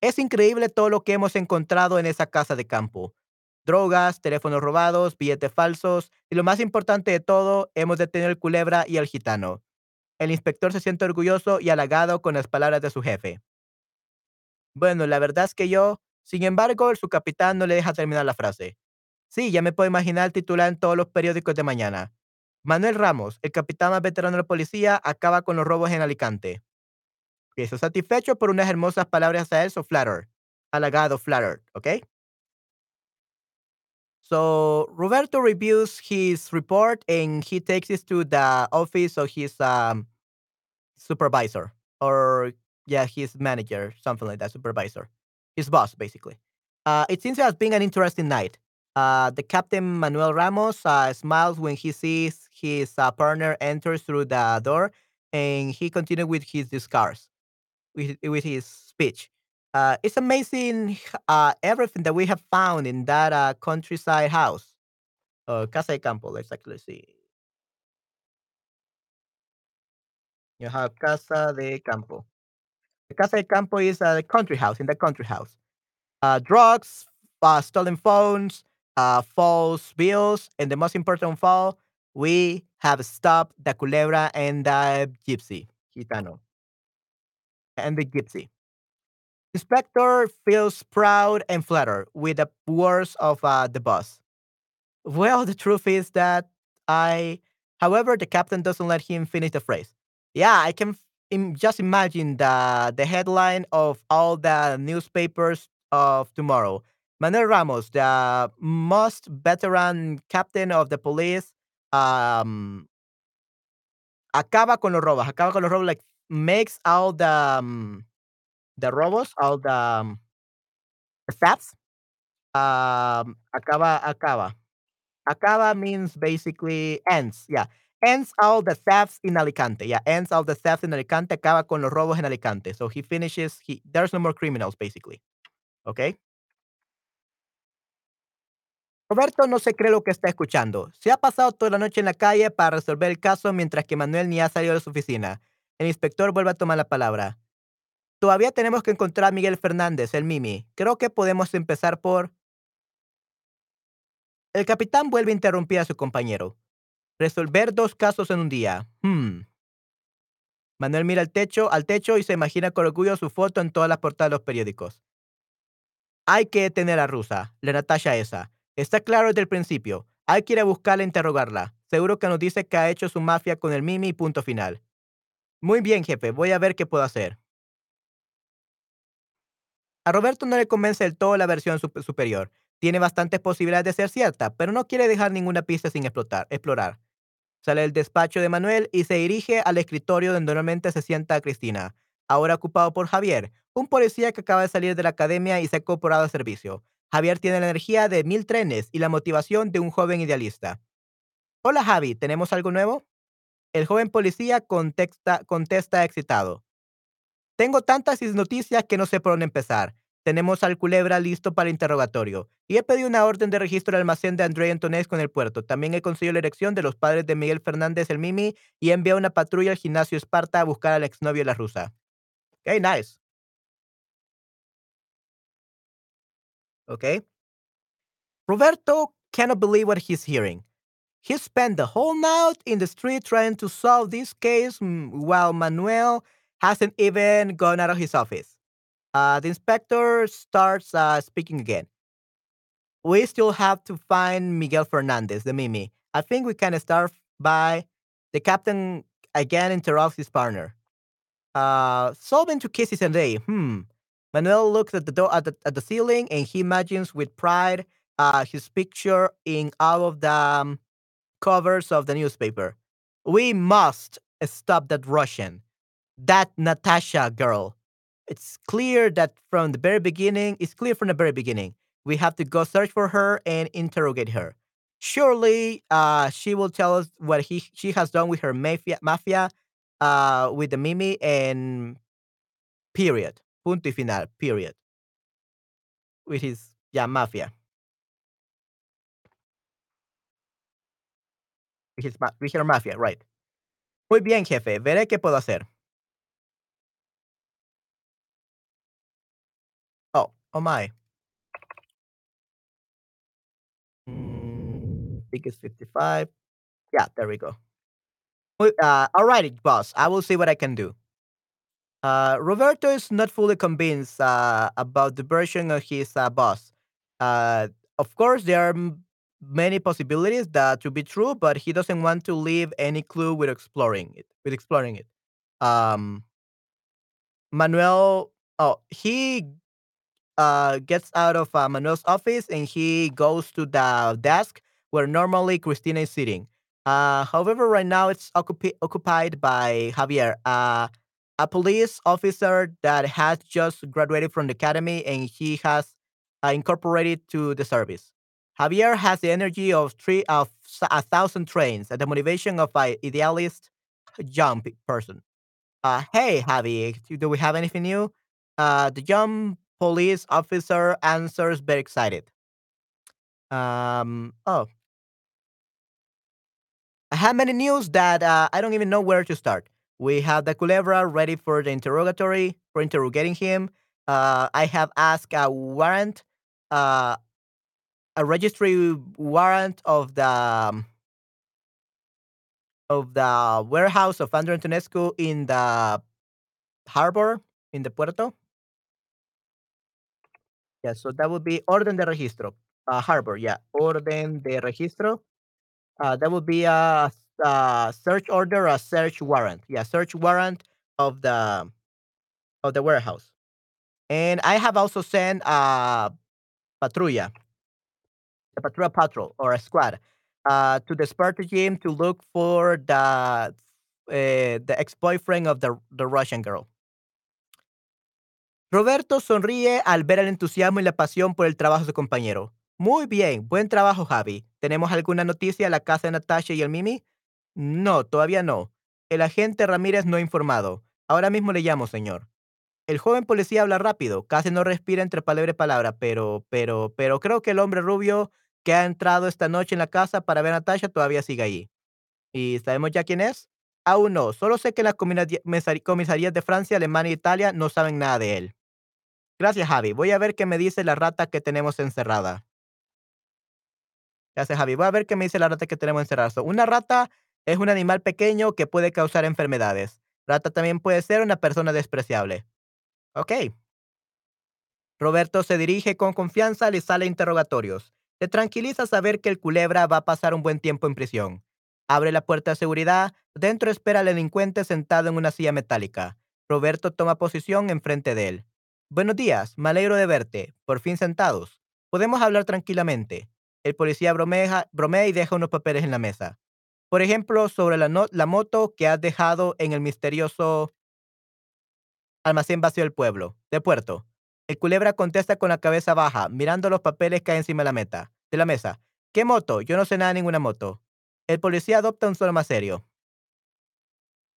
Es increíble todo lo que hemos encontrado en esa casa de campo. Drogas, teléfonos robados, billetes falsos y lo más importante de todo, hemos detenido al culebra y al gitano. El inspector se siente orgulloso y halagado con las palabras de su jefe. Bueno, la verdad es que yo, sin embargo, su capitán no le deja terminar la frase. Sí, ya me puedo imaginar el titular en todos los periódicos de mañana. Manuel Ramos, el capitán más veterano de la policía, acaba con los robos en Alicante. Eso satisfecho por unas hermosas palabras a él, so flattered. Halagado, flattered, ¿ok? So Roberto reviews his report and he takes it to the office of his um, supervisor or yeah, his manager, something like that, supervisor, his boss, basically. Uh, it seems to have been an interesting night. Uh, the captain Manuel Ramos uh, smiles when he sees his uh, partner enters through the door, and he continues with his discourse, with, with his speech. Uh, it's amazing uh, everything that we have found in that uh, countryside house. Uh, Casa de Campo, let's actually see. You have Casa de Campo. The Casa de Campo is a country house, in the country house. Uh, drugs, uh, stolen phones, uh, false bills, and the most important of all, we have stopped the culebra and the gypsy, gitano, and the gypsy. Inspector feels proud and flattered with the words of uh, the boss. Well, the truth is that I, however, the captain doesn't let him finish the phrase. Yeah, I can just imagine the the headline of all the newspapers of tomorrow. Manuel Ramos, the most veteran captain of the police, um, acaba con los robos. Acaba con los robos, like makes all the um, the robos, all the, um, the thefts. Um, acaba, acaba. Acaba means basically ends. Yeah, ends all the thefts in Alicante. Yeah, ends all the thefts in Alicante. Acaba con los robos en Alicante. So he finishes. He there's no more criminals, basically. Okay. Roberto no se cree lo que está escuchando. Se ha pasado toda la noche en la calle para resolver el caso mientras que Manuel ni ha salido de su oficina. El inspector vuelve a tomar la palabra. Todavía tenemos que encontrar a Miguel Fernández, el Mimi. Creo que podemos empezar por... El capitán vuelve a interrumpir a su compañero. Resolver dos casos en un día. Hmm. Manuel mira al techo, al techo y se imagina con orgullo su foto en todas las portadas de los periódicos. Hay que detener a Rusa, la Natasha esa. Está claro desde el principio. Hay que ir a buscarla e interrogarla. Seguro que nos dice que ha hecho su mafia con el Mimi y punto final. Muy bien, jefe. Voy a ver qué puedo hacer. A Roberto no le convence del todo la versión sup- superior. Tiene bastantes posibilidades de ser cierta, pero no quiere dejar ninguna pista sin explotar, explorar. Sale del despacho de Manuel y se dirige al escritorio donde normalmente se sienta Cristina, ahora ocupado por Javier, un policía que acaba de salir de la academia y se ha incorporado al servicio. Javier tiene la energía de mil trenes y la motivación de un joven idealista. Hola Javi, ¿tenemos algo nuevo? El joven policía contesta, contesta excitado. Tengo tantas noticias que no sé por dónde empezar. Tenemos al culebra listo para interrogatorio. Y he pedido una orden de registro al almacén de André Antonés con el puerto. También he conseguido la erección de los padres de Miguel Fernández el Mimi y he enviado una patrulla al gimnasio Esparta a buscar al exnovio de la rusa. Okay, nice. Okay. Roberto cannot believe what he's hearing. He spent the whole night in the street trying to solve this case mm, while Manuel hasn't even gone out of his office. Uh, the inspector starts uh, speaking again. We still have to find Miguel Fernandez, the Mimi. I think we can start by the captain again interrupts his partner. Uh, solving two cases a day. Hmm. Manuel looks at the door at the, at the ceiling and he imagines with pride uh, his picture in all of the um, covers of the newspaper. We must stop that Russian, that Natasha girl. It's clear that from the very beginning, it's clear from the very beginning. We have to go search for her and interrogate her. Surely, uh, she will tell us what he she has done with her mafia, mafia, uh, with the Mimi, and period. Punto y final. Period. With his yeah mafia. With his with her mafia, right? Muy bien, jefe, veré qué puedo hacer. Oh, my. It's 55. Yeah, there we go. Uh, alrighty, boss. I will see what I can do. Uh, Roberto is not fully convinced uh, about the version of his uh, boss. Uh, of course, there are many possibilities that to be true, but he doesn't want to leave any clue with exploring it. With exploring it, um, Manuel. Oh, he uh, gets out of uh, Manuel's office and he goes to the desk where normally Cristina is sitting. Uh, however, right now it's occupi- occupied by Javier, uh, a police officer that has just graduated from the academy and he has uh, incorporated to the service. Javier has the energy of three of a thousand trains and the motivation of an idealist young person. Uh, hey, Javi, do we have anything new? Uh, the young police officer answers very excited. Um, oh, I have many news that uh, I don't even know where to start. We have the Culebra ready for the interrogatory, for interrogating him. Uh, I have asked a warrant, uh, a registry warrant of the um, of the warehouse of Andrew Antonescu in the harbor in the puerto. Yeah, so that would be orden de registro. Uh, harbor, yeah, orden de registro. Uh, that would be a, a search order, a search warrant. Yeah, search warrant of the of the warehouse. And I have also sent a patrulla, a patrulla patrol or a squad, uh, to the Sparta gym to look for the uh, the ex boyfriend of the the Russian girl. Roberto sonríe al ver el entusiasmo y la pasión por el trabajo de su compañero. Muy bien, buen trabajo, Javi. ¿Tenemos alguna noticia de la casa de Natasha y el Mimi? No, todavía no. El agente Ramírez no ha informado. Ahora mismo le llamo, señor. El joven policía habla rápido, casi no respira entre palabra y palabra, pero, pero, pero creo que el hombre rubio que ha entrado esta noche en la casa para ver a Natasha todavía sigue ahí. ¿Y sabemos ya quién es? Aún no, solo sé que las comisarías de Francia, Alemania e Italia no saben nada de él. Gracias, Javi. Voy a ver qué me dice la rata que tenemos encerrada. Gracias, Javi. Voy a ver qué me dice la rata que tenemos encerrada. Una rata es un animal pequeño que puede causar enfermedades. Rata también puede ser una persona despreciable. Ok. Roberto se dirige con confianza le sale interrogatorios. Le tranquiliza saber que el culebra va a pasar un buen tiempo en prisión. Abre la puerta de seguridad. Dentro espera al delincuente sentado en una silla metálica. Roberto toma posición enfrente de él. Buenos días, me alegro de verte. Por fin sentados. Podemos hablar tranquilamente. El policía bromea, bromea y deja unos papeles en la mesa. Por ejemplo, sobre la, la moto que has dejado en el misterioso almacén vacío del pueblo, de puerto. El culebra contesta con la cabeza baja, mirando los papeles que hay encima de la, meta, de la mesa. ¿Qué moto? Yo no sé nada de ninguna moto. El policía adopta un tono más serio.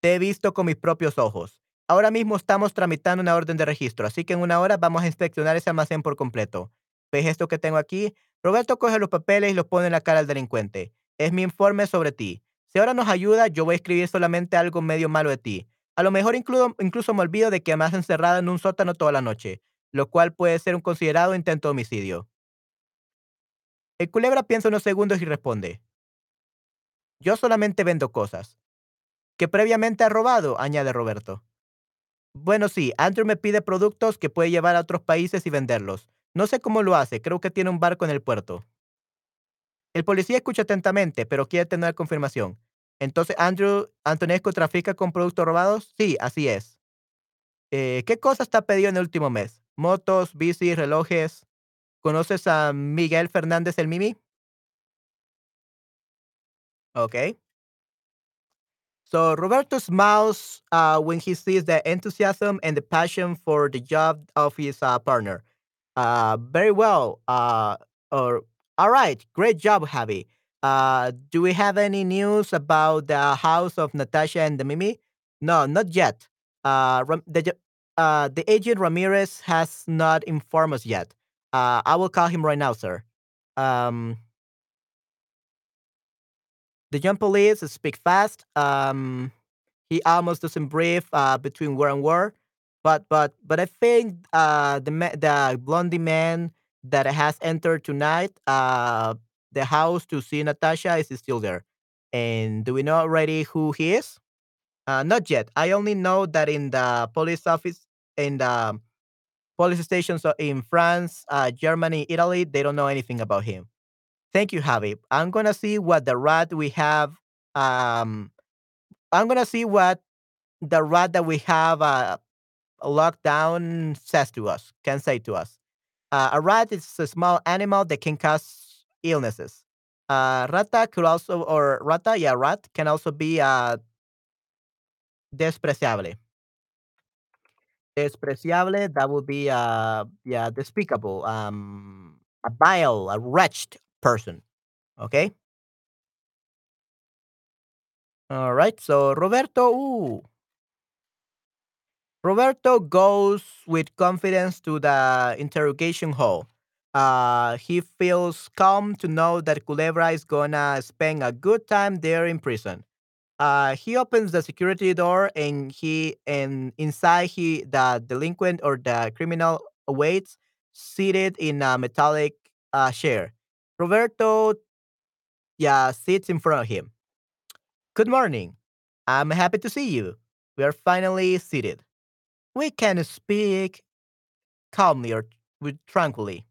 Te he visto con mis propios ojos. Ahora mismo estamos tramitando una orden de registro, así que en una hora vamos a inspeccionar ese almacén por completo. ¿Ves esto que tengo aquí? Roberto coge los papeles y los pone en la cara al delincuente. Es mi informe sobre ti. Si ahora nos ayuda, yo voy a escribir solamente algo medio malo de ti. A lo mejor incluso, incluso me olvido de que me has encerrado en un sótano toda la noche, lo cual puede ser un considerado intento de homicidio. El culebra piensa unos segundos y responde, yo solamente vendo cosas. Que previamente ha robado, añade Roberto. Bueno, sí, Andrew me pide productos que puede llevar a otros países y venderlos. No sé cómo lo hace, creo que tiene un barco en el puerto. El policía escucha atentamente, pero quiere tener confirmación. Entonces, Andrew Antonescu trafica con productos robados? Sí, así es. Eh, ¿Qué cosas ha pedido en el último mes? Motos, bicis, relojes. ¿Conoces a Miguel Fernández el Mimi? Ok. So Roberto smiles uh, when he sees the enthusiasm and the passion for the job of his uh, partner. Uh, very well. Uh, or all right, great job, Javi. Uh, do we have any news about the house of Natasha and the Mimi? No, not yet. Uh, the the agent Ramirez has not informed us yet. I will call him right now, sir. Um, the young police speak fast. Um, He almost doesn't breathe uh, between word and word. But but but I think uh, the the blondie man that has entered tonight, uh, the house to see Natasha is still there. And do we know already who he is? Uh, not yet. I only know that in the police office, in the police stations in France, uh, Germany, Italy, they don't know anything about him. Thank you, Javi. I'm gonna see what the rat we have. Um, I'm gonna see what the rat that we have uh, locked down says to us, can say to us. Uh, a rat is a small animal that can cause illnesses. Uh, rata could also, or rata, yeah, rat can also be uh, despreciable. Despreciable, that would be, uh, yeah, despicable, um, a vile, a wretched person. Okay. All right. So Roberto, ooh, Roberto goes with confidence to the interrogation hall. Uh, he feels calm to know that Culebra is gonna spend a good time there in prison. Uh, he opens the security door and he and inside he the delinquent or the criminal awaits seated in a metallic uh, chair. Roberto yeah sits in front of him. Good morning. I'm happy to see you. We are finally seated. We can speak calmly or tranquilly.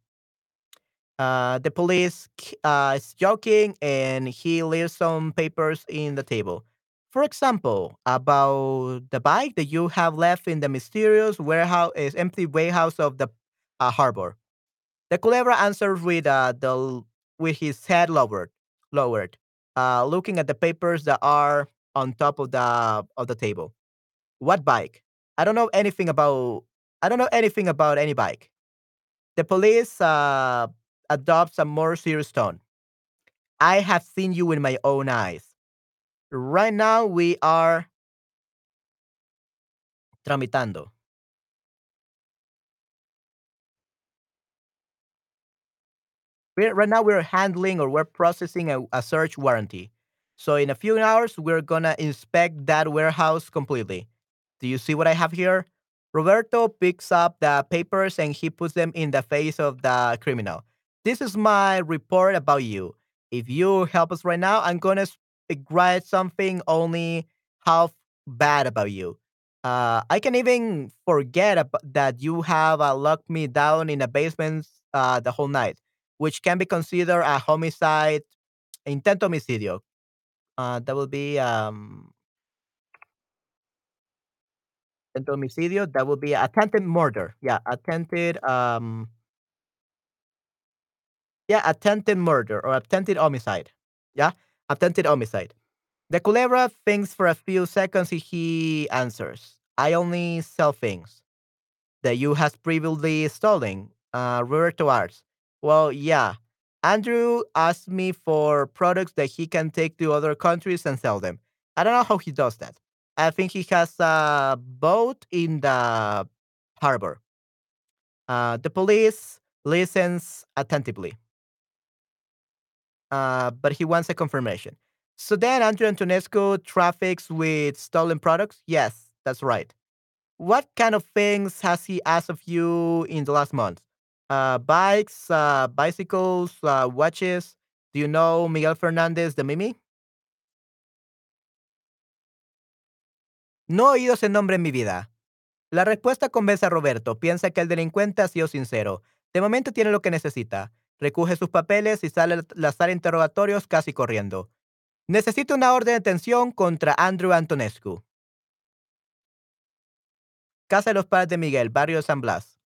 Uh, the police uh, is joking and he leaves some papers in the table. For example, about the bike that you have left in the mysterious warehouse, empty warehouse of the uh, harbor. The Culebra answers with uh, the with his head lowered, lowered, uh, looking at the papers that are on top of the of the table. What bike? I don't know anything about. I don't know anything about any bike. The police uh, adopts a more serious tone. I have seen you with my own eyes. Right now, we are tramitando. We're, right now, we're handling or we're processing a, a search warranty. So, in a few hours, we're gonna inspect that warehouse completely. Do you see what I have here? Roberto picks up the papers and he puts them in the face of the criminal. This is my report about you. If you help us right now, I'm gonna write something only half bad about you. Uh, I can even forget that you have uh, locked me down in a basement uh, the whole night, which can be considered a homicide, intento homicidio. Uh, that will be um, intento homicidio. That will be attempted murder. Yeah, attempted. Um, yeah, attempted murder or attempted homicide. Yeah, attempted homicide. The culebra thinks for a few seconds. He answers, "I only sell things." that you has previously stolen, uh, Roberto Arts. Well, yeah. Andrew asked me for products that he can take to other countries and sell them. I don't know how he does that. I think he has a boat in the harbor. Uh, the police listens attentively, uh, but he wants a confirmation. So then Andrew Antonescu traffics with stolen products? Yes, that's right. What kind of things has he asked of you in the last month? Uh, bikes, uh, bicycles, uh, watches. Do you know Miguel Fernandez de Mimi? No he oído ese nombre en mi vida. La respuesta convence a Roberto. Piensa que el delincuente ha sido sincero. De momento tiene lo que necesita. Recoge sus papeles y sale la sala interrogatorios casi corriendo. Necesito una orden de detención contra Andrew Antonescu. Casa de los Padres de Miguel, barrio de San Blas.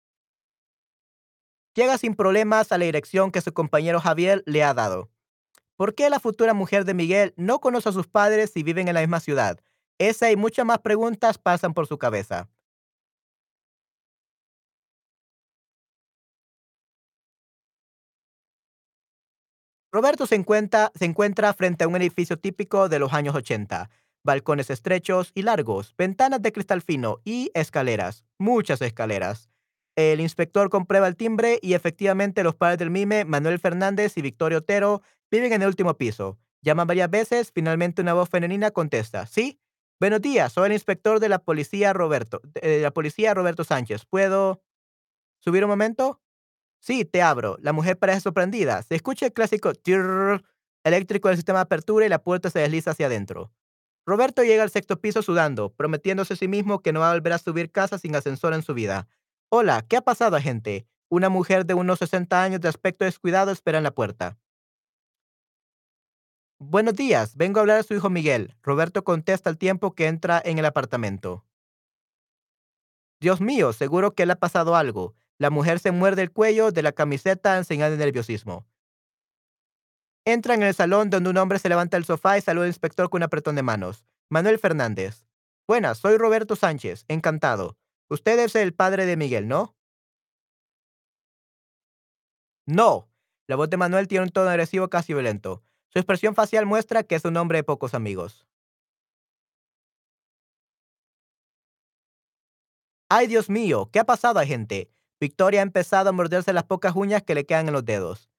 Llega sin problemas a la dirección que su compañero Javier le ha dado. ¿Por qué la futura mujer de Miguel no conoce a sus padres y viven en la misma ciudad? Esa y muchas más preguntas pasan por su cabeza. Roberto se encuentra, se encuentra frente a un edificio típico de los años 80. Balcones estrechos y largos, ventanas de cristal fino y escaleras, muchas escaleras. El inspector comprueba el timbre y efectivamente los padres del mime, Manuel Fernández y Victorio Otero, viven en el último piso. Llaman varias veces, finalmente una voz femenina contesta, ¿sí? Buenos días, soy el inspector de la policía Roberto, de la policía Roberto Sánchez. ¿Puedo subir un momento? Sí, te abro. La mujer parece sorprendida. Se escucha el clásico tirr eléctrico del sistema de apertura y la puerta se desliza hacia adentro. Roberto llega al sexto piso sudando, prometiéndose a sí mismo que no va a volver a subir casa sin ascensor en su vida. Hola, ¿qué ha pasado, agente? Una mujer de unos 60 años de aspecto descuidado espera en la puerta. Buenos días, vengo a hablar a su hijo Miguel. Roberto contesta al tiempo que entra en el apartamento. Dios mío, seguro que le ha pasado algo. La mujer se muerde el cuello de la camiseta en señal de nerviosismo. Entra en el salón donde un hombre se levanta del sofá y saluda al inspector con un apretón de manos. Manuel Fernández. Buenas, soy Roberto Sánchez. Encantado. Usted es el padre de Miguel, ¿no? No. La voz de Manuel tiene un tono agresivo casi violento. Su expresión facial muestra que es un hombre de pocos amigos. ¡Ay, Dios mío! ¿Qué ha pasado, agente? Victoria ha empezado a morderse las pocas uñas que le quedan en los dedos.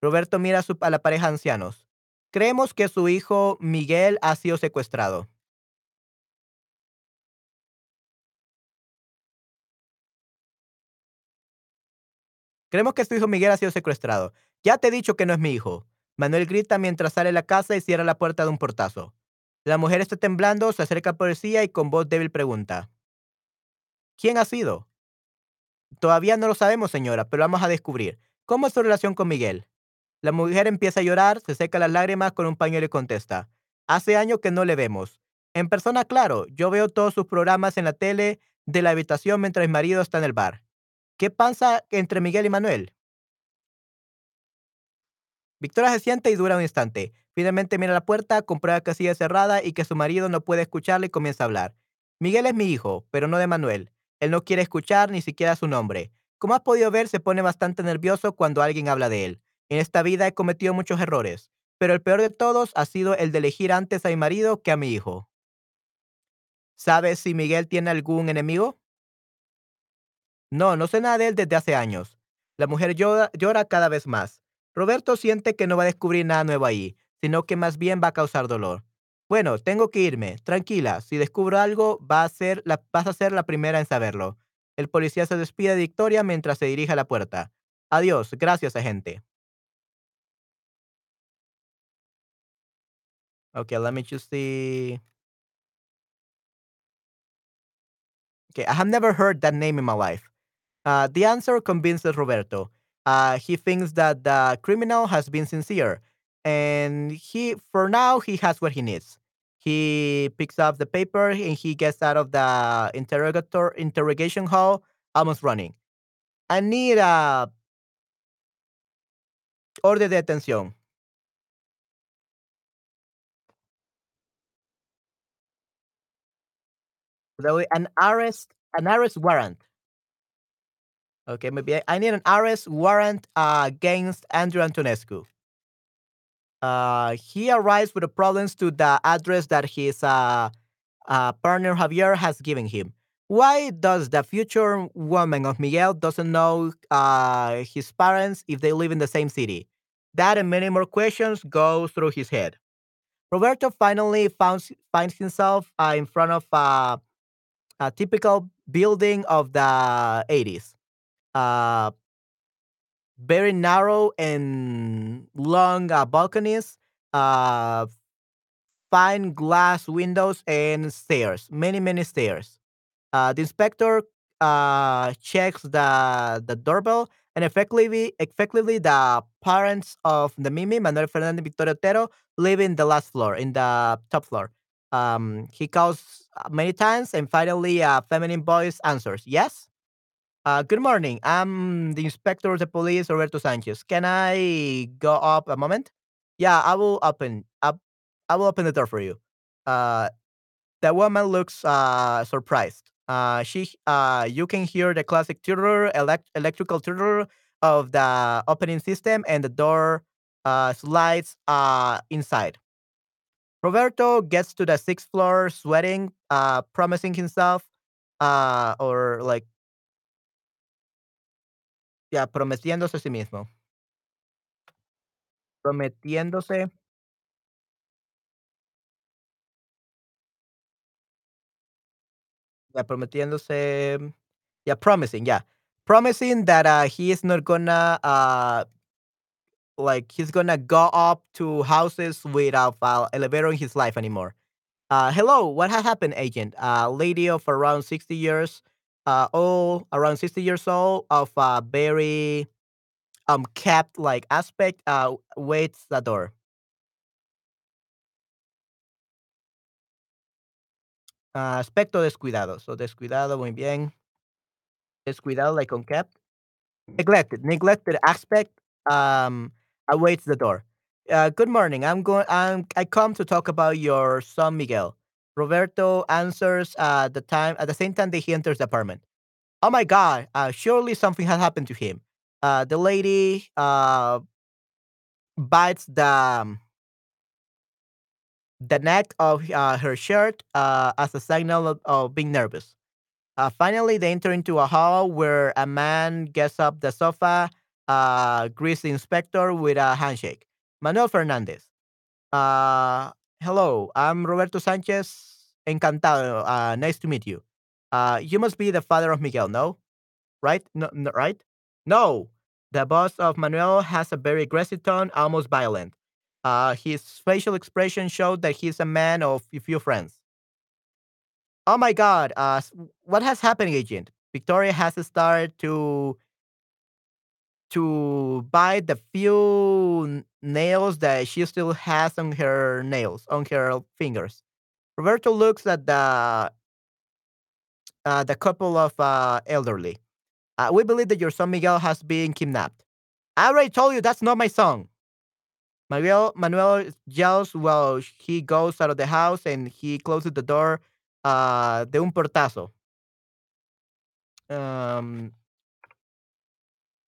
Roberto mira a, a la pareja de ancianos. Creemos que su hijo Miguel ha sido secuestrado. Creemos que su hijo Miguel ha sido secuestrado. Ya te he dicho que no es mi hijo. Manuel grita mientras sale de la casa y cierra la puerta de un portazo. La mujer está temblando, se acerca a policía y con voz débil pregunta. ¿Quién ha sido? Todavía no lo sabemos, señora, pero vamos a descubrir. ¿Cómo es su relación con Miguel? La mujer empieza a llorar, se seca las lágrimas con un pañuelo y contesta. Hace años que no le vemos. En persona, claro, yo veo todos sus programas en la tele de la habitación mientras mi marido está en el bar. ¿Qué pasa entre Miguel y Manuel? Victoria se siente y dura un instante. Finalmente mira la puerta, comprueba que sigue cerrada y que su marido no puede escucharle y comienza a hablar. Miguel es mi hijo, pero no de Manuel. Él no quiere escuchar ni siquiera su nombre. Como has podido ver, se pone bastante nervioso cuando alguien habla de él. En esta vida he cometido muchos errores, pero el peor de todos ha sido el de elegir antes a mi marido que a mi hijo. ¿Sabes si Miguel tiene algún enemigo? No, no sé nada de él desde hace años. La mujer llora, llora cada vez más. Roberto siente que no va a descubrir nada nuevo ahí, sino que más bien va a causar dolor. Bueno, tengo que irme. Tranquila, si descubro algo, va a ser la, vas a ser la primera en saberlo. El policía se despide de Victoria mientras se dirige a la puerta. Adiós, gracias, agente. Okay, let me just see. Okay, I have never heard that name in my life. Uh, the answer convinces Roberto. Uh, he thinks that the criminal has been sincere, and he, for now, he has what he needs. He picks up the paper and he gets out of the interrogator interrogation hall, almost running. I need a orden de detención. An arrest, an arrest warrant. Okay, maybe I, I need an arrest warrant uh, against Andrew Antonescu. Uh, he arrives with the problems to the address that his uh, uh, partner Javier has given him. Why does the future woman of Miguel doesn't know uh, his parents if they live in the same city? That and many more questions go through his head. Roberto finally finds, finds himself uh, in front of uh, a typical building of the 80s. Uh, very narrow and long uh, balconies, uh, fine glass windows, and stairs. Many, many stairs. Uh, the inspector uh, checks the the doorbell, and effectively, effectively, the parents of the Mimi, Manuel Fernandez Victoria Otero, live in the last floor, in the top floor. Um, he calls uh, many times, and finally, a feminine voice answers, "Yes." Uh, good morning. I'm the inspector of the police, Roberto Sanchez. Can I go up a moment? Yeah, I will open up. I will open the door for you. Uh, the woman looks uh, surprised. Uh, she, uh, you can hear the classic turr, elect- electrical turr of the opening system, and the door uh, slides uh, inside. Roberto gets to the sixth floor, sweating, uh, promising himself, uh, or like, yeah, prometiéndose a sí mismo. Prometiéndose Yeah, prometiéndose. Yeah, promising. Yeah, promising that uh, he is not gonna uh, like he's gonna go up to houses without uh, elevator in his life anymore. Uh, hello, what has happened, agent? A lady of around 60 years uh, old, around 60 years old, of a very um kept like aspect, uh, waits the door. Uh, aspecto descuidado. So descuidado, muy bien. Descuidado, like unkept. Neglected. Neglected aspect um awaits the door. Uh, good morning. I'm going. I'm. I come to talk about your son Miguel. Roberto answers uh, the time at the same time that he enters the apartment. Oh my God! Uh, surely something has happened to him. Uh, the lady uh, bites the um, the neck of uh, her shirt uh, as a signal of, of being nervous. Uh, finally, they enter into a hall where a man gets up the sofa, uh, greets the inspector with a handshake. Manuel Fernandez. Uh, hello, I'm Roberto Sanchez. Encantado. Uh, nice to meet you. Uh, you must be the father of Miguel, no? Right? No, no, right? No. The boss of Manuel has a very aggressive tone, almost violent. Uh, his facial expression showed that he's a man of few friends. Oh my God! Uh, what has happened, Agent? Victoria has started to to bite the few nails that she still has on her nails, on her fingers. Roberto looks at the uh, the couple of uh, elderly. Uh, we believe that your son Miguel has been kidnapped. I already told you that's not my son. Manuel Manuel yells while he goes out of the house and he closes the door uh, de un portazo. Um,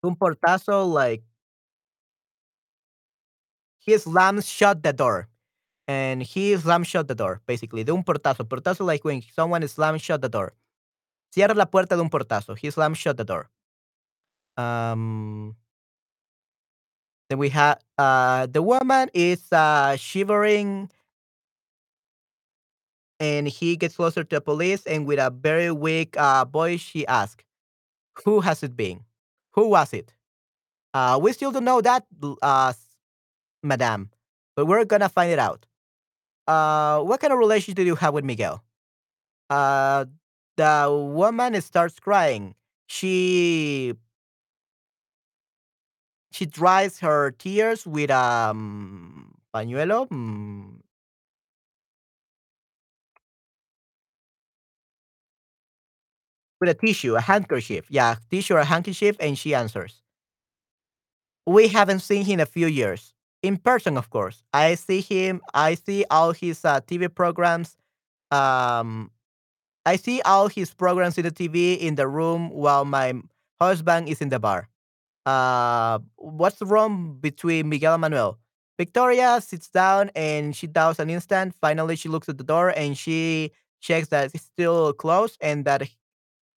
un portazo, like he slams shut the door. And he slams shut the door, basically. De un portazo. Portazo, like when someone slams shut the door. Cierra la puerta de un portazo. He slams shut the door. Um, then we have uh, the woman is uh, shivering and he gets closer to the police and with a very weak uh, voice she asks, Who has it been? Who was it? Uh, we still don't know that, uh, s- madam, but we're gonna find it out. Uh, what kind of relationship do you have with Miguel? Uh, the woman starts crying. She she dries her tears with um pañuelo, mm, with a tissue, a handkerchief. Yeah, tissue or handkerchief, and she answers. We haven't seen him in a few years. In person, of course. I see him. I see all his uh, TV programs. Um, I see all his programs in the TV in the room while my husband is in the bar. Uh, what's wrong between Miguel and Manuel? Victoria sits down and she doubts an instant. Finally, she looks at the door and she checks that it's still closed and that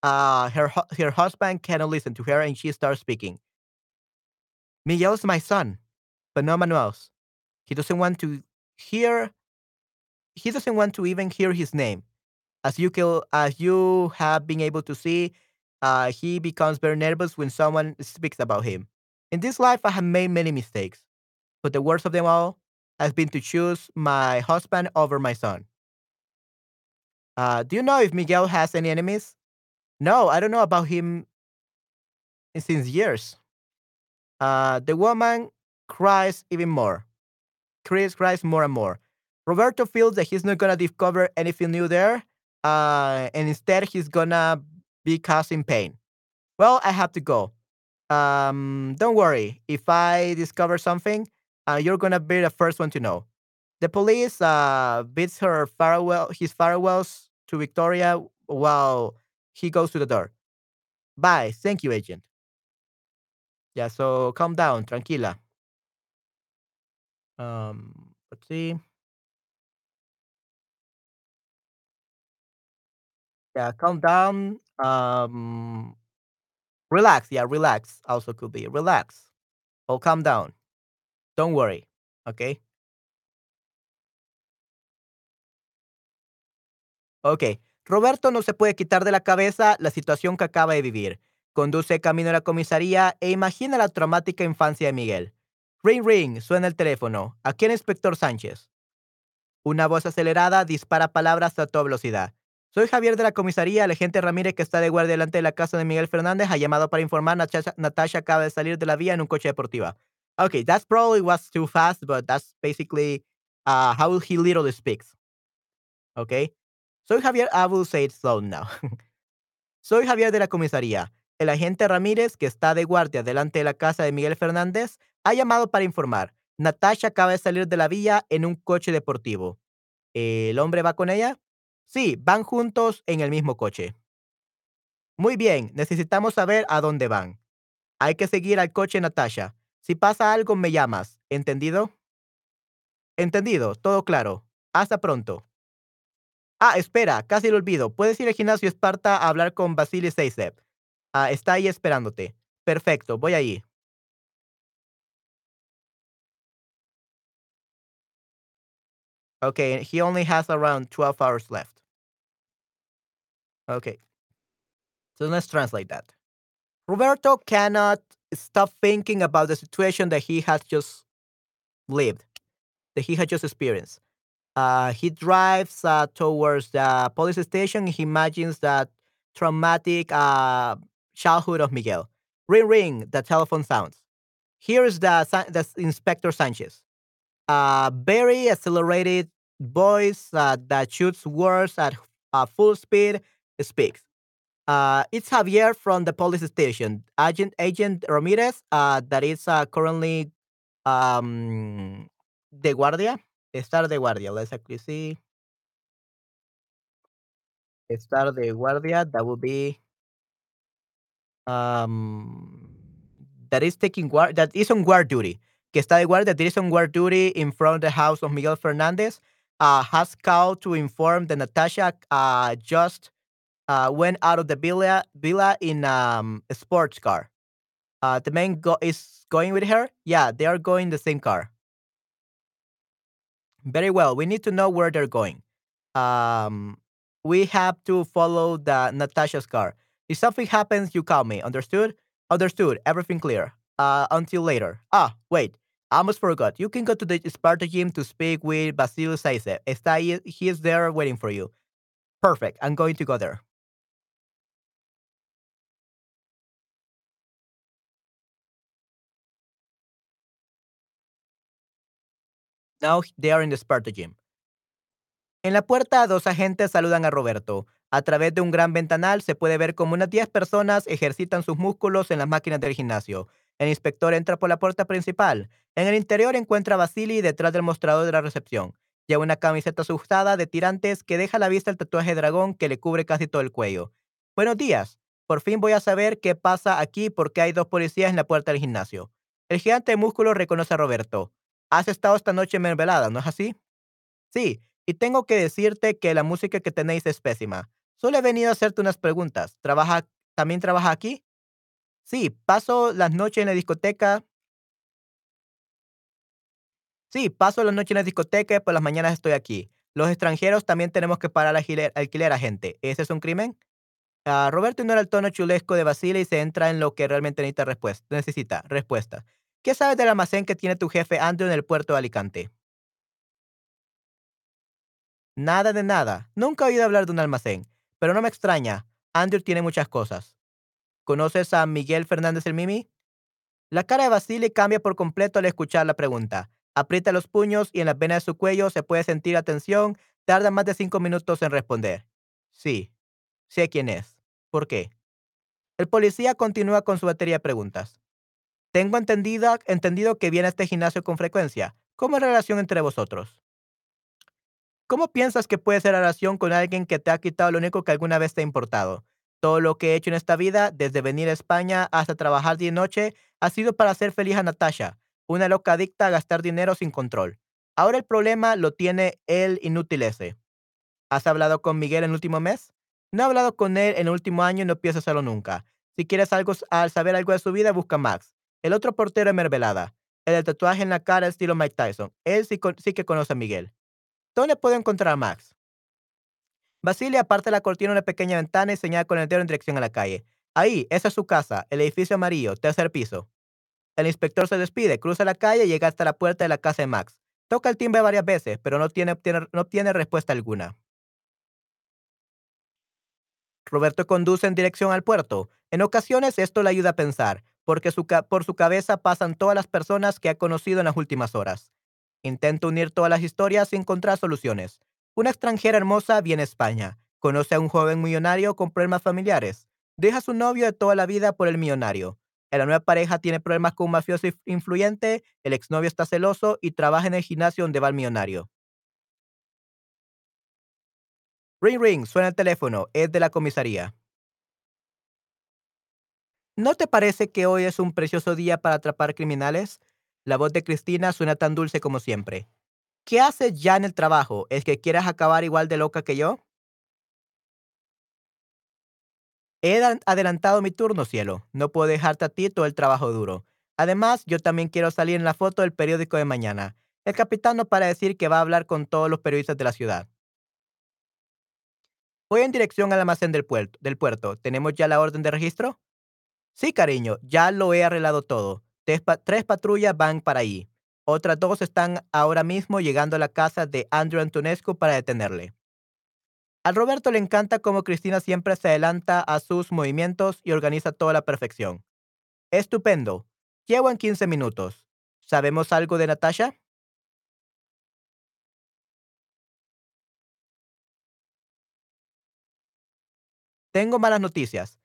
uh, her her husband cannot listen to her and she starts speaking. Miguel's my son, but not Manuel's. He doesn't want to hear. He doesn't want to even hear his name. As you as you have been able to see, uh, he becomes very nervous when someone speaks about him. In this life, I have made many mistakes, but the worst of them all has been to choose my husband over my son. Uh, do you know if Miguel has any enemies? No, I don't know about him since years. Uh, the woman cries even more. Chris cries more and more. Roberto feels that he's not gonna discover anything new there, uh, and instead he's gonna be causing pain. Well, I have to go. Um, don't worry. If I discover something, uh, you're gonna be the first one to know. The police uh, bids her farewell, his farewells to Victoria while he goes to the door. Bye. Thank you, agent. Yeah. So calm down, tranquila. Um, let's see. Yeah, calm down. Um, relax. Yeah, relax. Also could be relax. Oh, calm down. Don't worry. Okay. Okay. Roberto no se puede quitar de la cabeza la situación que acaba de vivir. Conduce camino a la comisaría e imagina la traumática infancia de Miguel. Ring ring, suena el teléfono. Aquí el inspector Sánchez. Una voz acelerada dispara palabras a toda velocidad. Soy Javier de la comisaría. El agente Ramírez, que está de guardia delante de la casa de Miguel Fernández, ha llamado para informar. Natasha, Natasha acaba de salir de la vía en un coche deportivo. Okay, that's probably was too fast, but that's basically uh, how he literally speaks. Okay. Soy Javier. Say it slow now. Soy Javier de la comisaría. El agente Ramírez, que está de guardia delante de la casa de Miguel Fernández, ha llamado para informar. Natasha acaba de salir de la vía en un coche deportivo. ¿El hombre va con ella? Sí, van juntos en el mismo coche. Muy bien, necesitamos saber a dónde van. Hay que seguir al coche Natasha. Si pasa algo, me llamas. ¿Entendido? Entendido, todo claro. Hasta pronto. Ah, espera, casi lo olvido. Puedes ir al gimnasio Esparta a hablar con Vasily Seisev. Ah, está ahí esperándote. Perfecto, voy allí. Okay, he only has around 12 hours left. Okay. So let's translate that. Roberto cannot stop thinking about the situation that he has just lived, that he has just experienced. Uh, he drives uh, towards the police station. He imagines that traumatic uh, childhood of Miguel. Ring, ring, the telephone sounds. Here is the, the Inspector Sanchez. A very accelerated voice uh, that shoots words at uh, full speed speaks. Uh, it's Javier from the police station. Agent Agent Ramirez, uh, that is uh, currently um, de guardia. Estar de guardia. Let's actually see. Estar de guardia. That would be um, that is taking guard. That is on guard duty. Que está de guardia. That is on guard duty in front of the house of Miguel Fernandez. Uh, has called to inform that Natasha uh, just uh, went out of the villa, villa in um, a sports car. Uh, the man go- is going with her. Yeah, they are going the same car. Very well. We need to know where they're going. Um, we have to follow the Natasha's car. If something happens, you call me. Understood? Understood. Everything clear. Uh, until later. Ah, wait. I almost forgot. You can go to the Sparta gym to speak with Basil Saize. He is there waiting for you. Perfect. I'm going to go there. Now they are in the Sparta gym. En la puerta, dos agentes saludan a Roberto. A través de un gran ventanal se puede ver como unas 10 personas ejercitan sus músculos en las máquinas del gimnasio. El inspector entra por la puerta principal. En el interior encuentra a Vasily detrás del mostrador de la recepción. Lleva una camiseta asustada de tirantes que deja a la vista el tatuaje dragón que le cubre casi todo el cuello. Buenos días. Por fin voy a saber qué pasa aquí porque hay dos policías en la puerta del gimnasio. El gigante de músculos reconoce a Roberto. Has estado esta noche mermelada, ¿no es así? Sí, y tengo que decirte que la música que tenéis es pésima. Solo he venido a hacerte unas preguntas. ¿Trabaja, ¿También trabaja aquí? Sí, paso las noches en la discoteca. Sí, paso las noches en la discoteca y por las mañanas estoy aquí. Los extranjeros también tenemos que pagar alquiler a gente. ¿Ese es un crimen? Uh, Roberto ignora el tono chulesco de Basile y se entra en lo que realmente necesita respuesta. Necesita respuesta. ¿Qué sabes del almacén que tiene tu jefe Andrew en el puerto de Alicante? Nada de nada. Nunca he oído hablar de un almacén. Pero no me extraña. Andrew tiene muchas cosas. ¿Conoces a Miguel Fernández el Mimi? La cara de Basile cambia por completo al escuchar la pregunta. Aprieta los puños y en las venas de su cuello se puede sentir la tensión. Tarda más de cinco minutos en responder. Sí, sé quién es. ¿Por qué? El policía continúa con su batería de preguntas. Tengo entendido, entendido que viene a este gimnasio con frecuencia. ¿Cómo es la relación entre vosotros? ¿Cómo piensas que puede ser la relación con alguien que te ha quitado lo único que alguna vez te ha importado? Todo lo que he hecho en esta vida, desde venir a España hasta trabajar y noche, ha sido para hacer feliz a Natasha, una loca adicta a gastar dinero sin control. Ahora el problema lo tiene el inútil ese. ¿Has hablado con Miguel en el último mes? No he hablado con él en el último año y no pienso hacerlo nunca. Si quieres algo, al saber algo de su vida, busca Max. El otro portero es Mervelada. El de tatuaje en la cara estilo Mike Tyson. Él sí, sí que conoce a Miguel. ¿Dónde puedo encontrar a Max? Basile aparta la cortina de una pequeña ventana y señala con el dedo en dirección a la calle. Ahí, esa es su casa, el edificio amarillo, tercer piso. El inspector se despide, cruza la calle y llega hasta la puerta de la casa de Max. Toca el timbre varias veces, pero no tiene, obtiene- no obtiene respuesta alguna. Roberto conduce en dirección al puerto. En ocasiones esto le ayuda a pensar, porque por su cabeza pasan todas las personas que ha conocido en las últimas horas. Intenta unir todas las historias y encontrar soluciones. Una extranjera hermosa viene a España. Conoce a un joven millonario con problemas familiares. Deja a su novio de toda la vida por el millonario. La nueva pareja tiene problemas con un mafioso inf- influyente, el exnovio está celoso y trabaja en el gimnasio donde va el millonario. Ring ring, suena el teléfono, es de la comisaría. ¿No te parece que hoy es un precioso día para atrapar criminales? La voz de Cristina suena tan dulce como siempre. ¿Qué haces ya en el trabajo? ¿Es que quieras acabar igual de loca que yo? He adelantado mi turno, cielo. No puedo dejarte a ti todo el trabajo duro. Además, yo también quiero salir en la foto del periódico de mañana. El capitán no para decir que va a hablar con todos los periodistas de la ciudad. Voy en dirección al almacén. Del puerto. ¿Tenemos ya la orden de registro? Sí, cariño, ya lo he arreglado todo. Tres, pa- tres patrullas van para ahí. Otras dos están ahora mismo llegando a la casa de Andrew Antonescu para detenerle. Al Roberto le encanta cómo Cristina siempre se adelanta a sus movimientos y organiza todo a la perfección. Estupendo. Llego en 15 minutos. ¿Sabemos algo de Natasha? Tengo malas noticias.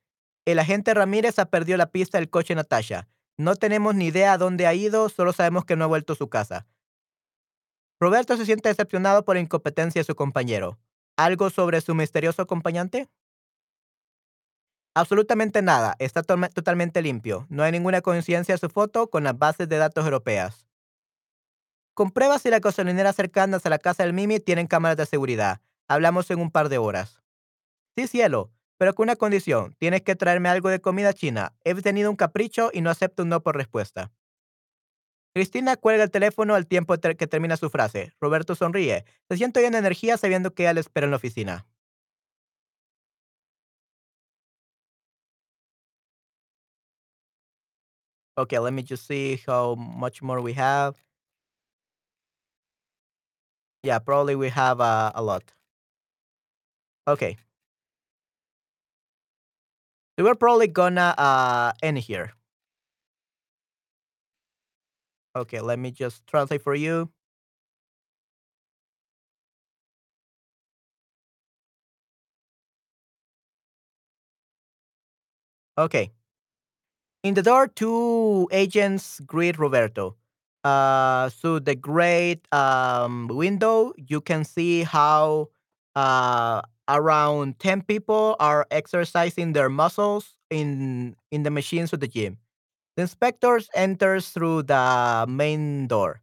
El agente Ramírez ha perdido la pista del coche Natasha. No tenemos ni idea a dónde ha ido, solo sabemos que no ha vuelto a su casa. Roberto se siente decepcionado por la incompetencia de su compañero. ¿Algo sobre su misterioso acompañante? Absolutamente nada. Está totalmente limpio. No hay ninguna coincidencia de su foto con las bases de datos europeas. Comprueba si las gasolineras cercanas a la casa del Mimi tienen cámaras de seguridad. Hablamos en un par de horas. Sí, cielo, pero con una condición. Tienes que traerme algo de comida china. He tenido un capricho y no acepto un no por respuesta. Cristina cuelga el teléfono al tiempo que termina su frase. Roberto sonríe. Se siente lleno de energía sabiendo que ella espera en la oficina. Okay, let me just see how much more we have. Yeah, probably we have uh, a lot. Okay. So we're probably gonna uh, end here. Okay, let me just translate for you. Okay. In the door, two agents greet Roberto. Uh, through the great um, window, you can see how uh, around 10 people are exercising their muscles in, in the machines of the gym. The inspector enters through the main door.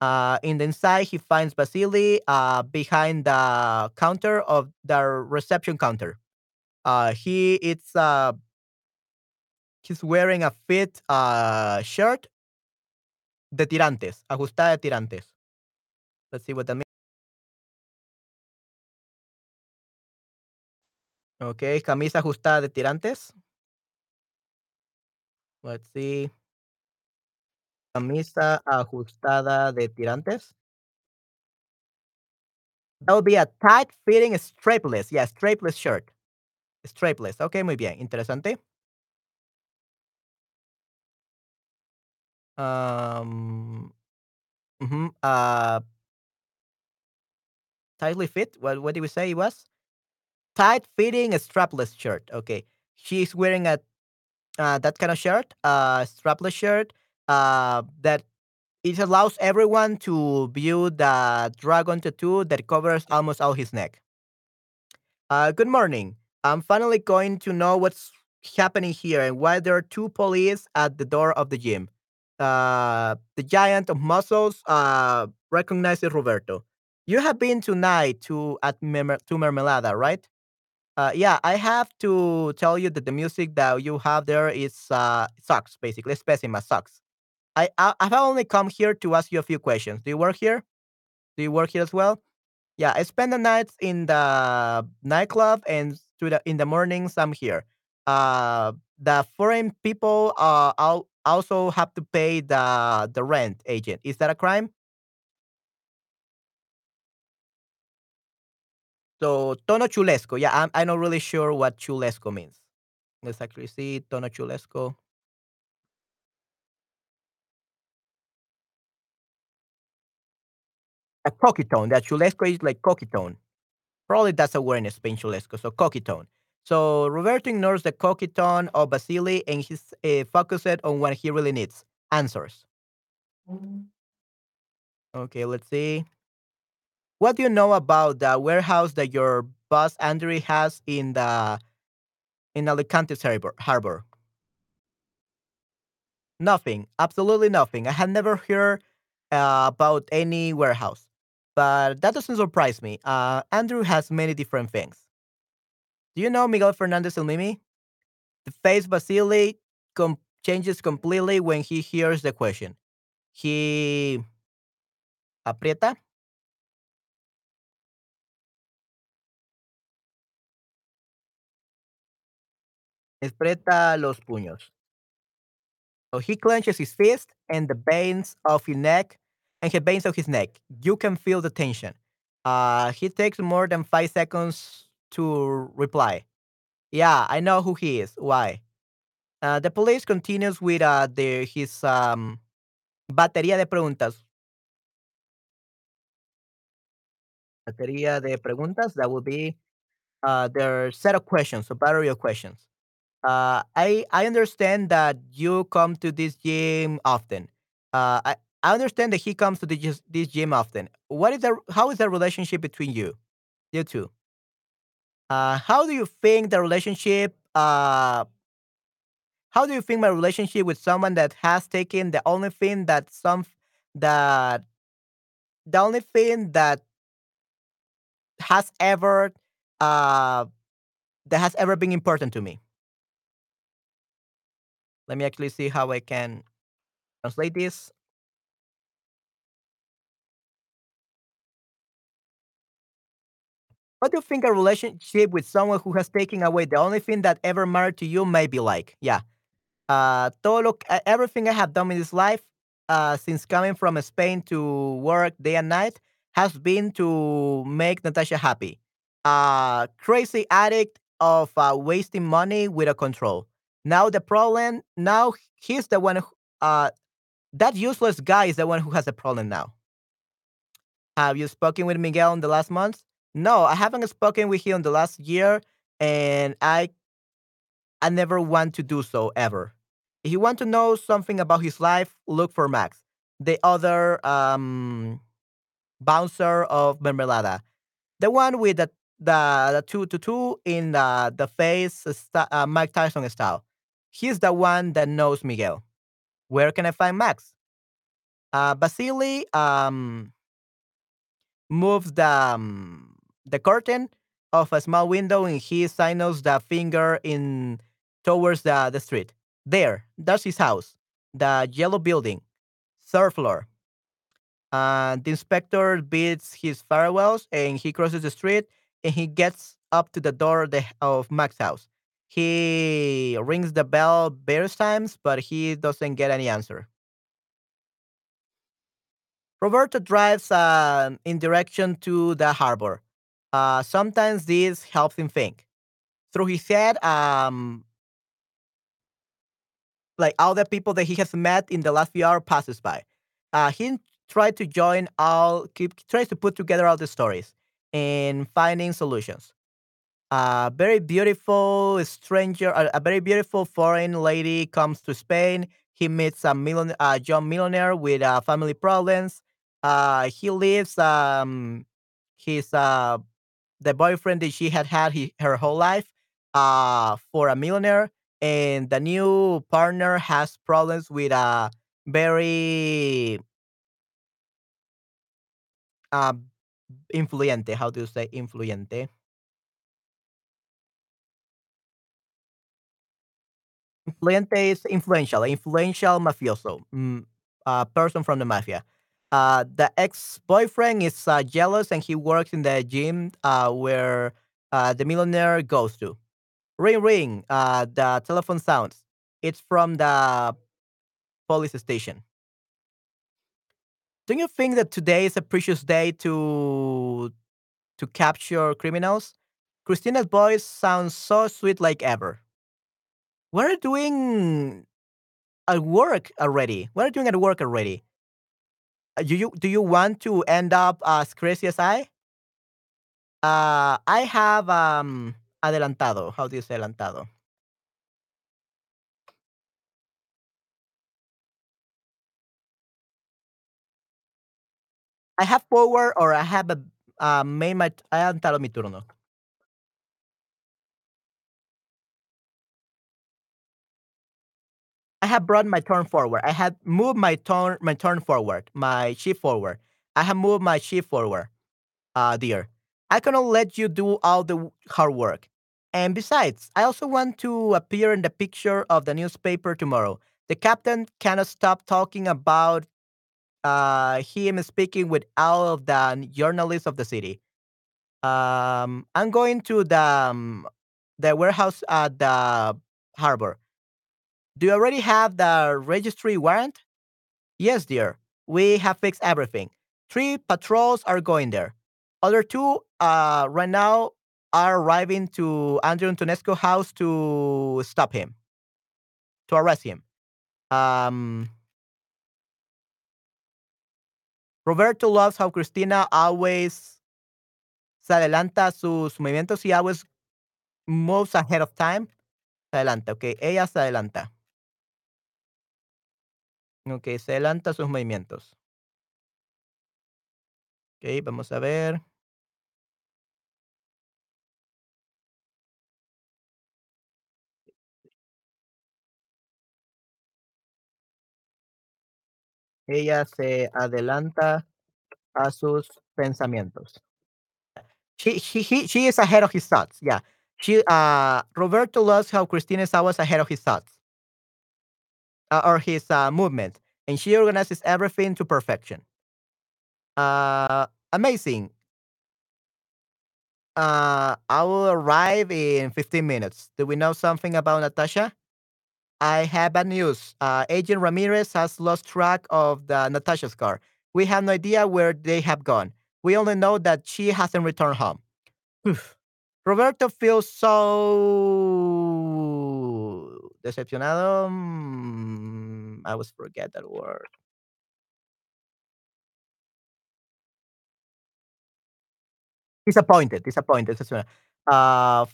Uh, in the inside, he finds Vasily uh, behind the counter of the reception counter. Uh, he it's uh, he's wearing a fit uh, shirt de tirantes, ajustada de tirantes. Let's see what that means. Okay, camisa ajustada de tirantes. Let's see. Camisa ajustada de tirantes. That would be a tight fitting strapless. Yeah, strapless shirt. Strapless. Okay, muy bien. Interesante. Um, uh, tightly fit. What, what did we say it was? Tight fitting strapless shirt. Okay. She's wearing a uh, that kind of shirt, uh, strapless shirt, uh, that it allows everyone to view the dragon tattoo that covers almost all his neck. Uh, good morning. I'm finally going to know what's happening here and why there are two police at the door of the gym. Uh, the giant of muscles uh, recognizes Roberto. You have been tonight to at Merme- to Mermelada, right? Uh, yeah, I have to tell you that the music that you have there is uh, sucks. Basically, pessima sucks. I, I I've only come here to ask you a few questions. Do you work here? Do you work here as well? Yeah, I spend the nights in the nightclub, and to the in the mornings I'm here. Uh, the foreign people uh al- also have to pay the the rent agent. Is that a crime? So tono chulesco. Yeah, I'm I'm not really sure what chulesco means. Let's actually see tono chulesco. A coquitone. That chulesco is like coquitone. Probably that's a word in Spain, chulesco. So coquitone. So Roberto ignores the coquitone of Basili and he's uh, focused on what he really needs answers. Okay, let's see. What do you know about the warehouse that your boss Andrew has in the in Alicante's harbor? harbor? Nothing. Absolutely nothing. I had never heard uh, about any warehouse, but that doesn't surprise me. Uh, Andrew has many different things. Do you know Miguel Fernandez El Mimi? The face Basile com- changes completely when he hears the question. He aprieta, aprieta los puños. So he clenches his fist and the veins of his neck and the veins of his neck. You can feel the tension. Uh, he takes more than five seconds to reply. Yeah, I know who he is. Why? Uh, the police continues with uh, the, his um, batería de preguntas. Batería de preguntas. That would be uh, their set of questions, a battery of questions. Uh, I I understand that you come to this gym often. Uh, I I understand that he comes to this this gym often. What is the how is the relationship between you, you two? Uh, how do you think the relationship? Uh, how do you think my relationship with someone that has taken the only thing that some that the only thing that has ever uh that has ever been important to me? Let me actually see how I can translate this. What do you think a relationship with someone who has taken away the only thing that ever mattered to you may be like? Yeah. Uh, todo lo, everything I have done in this life, uh, since coming from Spain to work day and night, has been to make Natasha happy. Uh, crazy addict of uh, wasting money with a control. Now the problem, now he's the one who, uh, that useless guy is the one who has a problem now. Have you spoken with Miguel in the last months? No, I haven't spoken with him in the last year, and I I never want to do so ever. If you want to know something about his life, look for Max, the other um, bouncer of Mermelada, the one with the the, the two to two in the the face, uh, Mike Tyson style. He's the one that knows Miguel. Where can I find Max? Uh, Basili, um, moves the um, the curtain of a small window and he signals the finger in towards the, the street. There, that's his house. The yellow building, third floor. Uh, the inspector bids his farewells and he crosses the street and he gets up to the door of, Max's house. He rings the bell various times, but he doesn't get any answer. Roberto drives uh, in direction to the harbor. Uh, sometimes this helps him think. Through his head, um, like all the people that he has met in the last few hours passes by. Uh, he tried to join all, keep, tries to put together all the stories and finding solutions. A very beautiful stranger, a, a very beautiful foreign lady comes to Spain. He meets a million, a young millionaire with uh, family problems. Uh, he leaves um, his uh, the boyfriend that she had had he, her whole life uh, for a millionaire, and the new partner has problems with a very uh, influente. How do you say influente? Influente is influential, influential mafioso, mm, person from the mafia. Uh, the ex-boyfriend is uh, jealous and he works in the gym uh, where uh, the millionaire goes to. Ring ring. Uh, the telephone sounds. It's from the police station. Don't you think that today is a precious day to to capture criminals? Cristina's voice sounds so sweet like ever. Are doing at work already? We're doing at work already? Uh, Do you do you want to end up as crazy as I? Uh, I have um adelantado. How do you say adelantado? I have forward or I have a uh, made my adelantado mi turno. I have brought my turn forward. I have moved my turn my turn forward, my shift forward. I have moved my shift forward, uh, dear. I cannot let you do all the hard work. And besides, I also want to appear in the picture of the newspaper tomorrow. The captain cannot stop talking about uh, him speaking with all of the journalists of the city. Um, I'm going to the um, the warehouse at the harbor. Do you already have the registry warrant? Yes, dear. We have fixed everything. Three patrols are going there. Other two, uh, right now, are arriving to Andrew Antonescu house to stop him, to arrest him. Um, Roberto loves how Cristina always se adelanta sus movimientos. He always moves ahead of time. Se adelanta, ok. Ella se adelanta. Ok, se adelanta sus movimientos. Ok, vamos a ver. Ella se adelanta a sus pensamientos. She she he she is ahead of his thoughts. Yeah. She uh Roberto loves how Christina is ahead of his thoughts uh, or his uh, movement, and she organizes everything to perfection. Uh, amazing. Uh, I will arrive in 15 minutes. Do we know something about Natasha? I have bad news. Uh, Agent Ramirez has lost track of the Natasha's car. We have no idea where they have gone. We only know that she hasn't returned home. Roberto feels so decepcionado. Mm, I always forget that word. Disappointed, disappointed. Uh,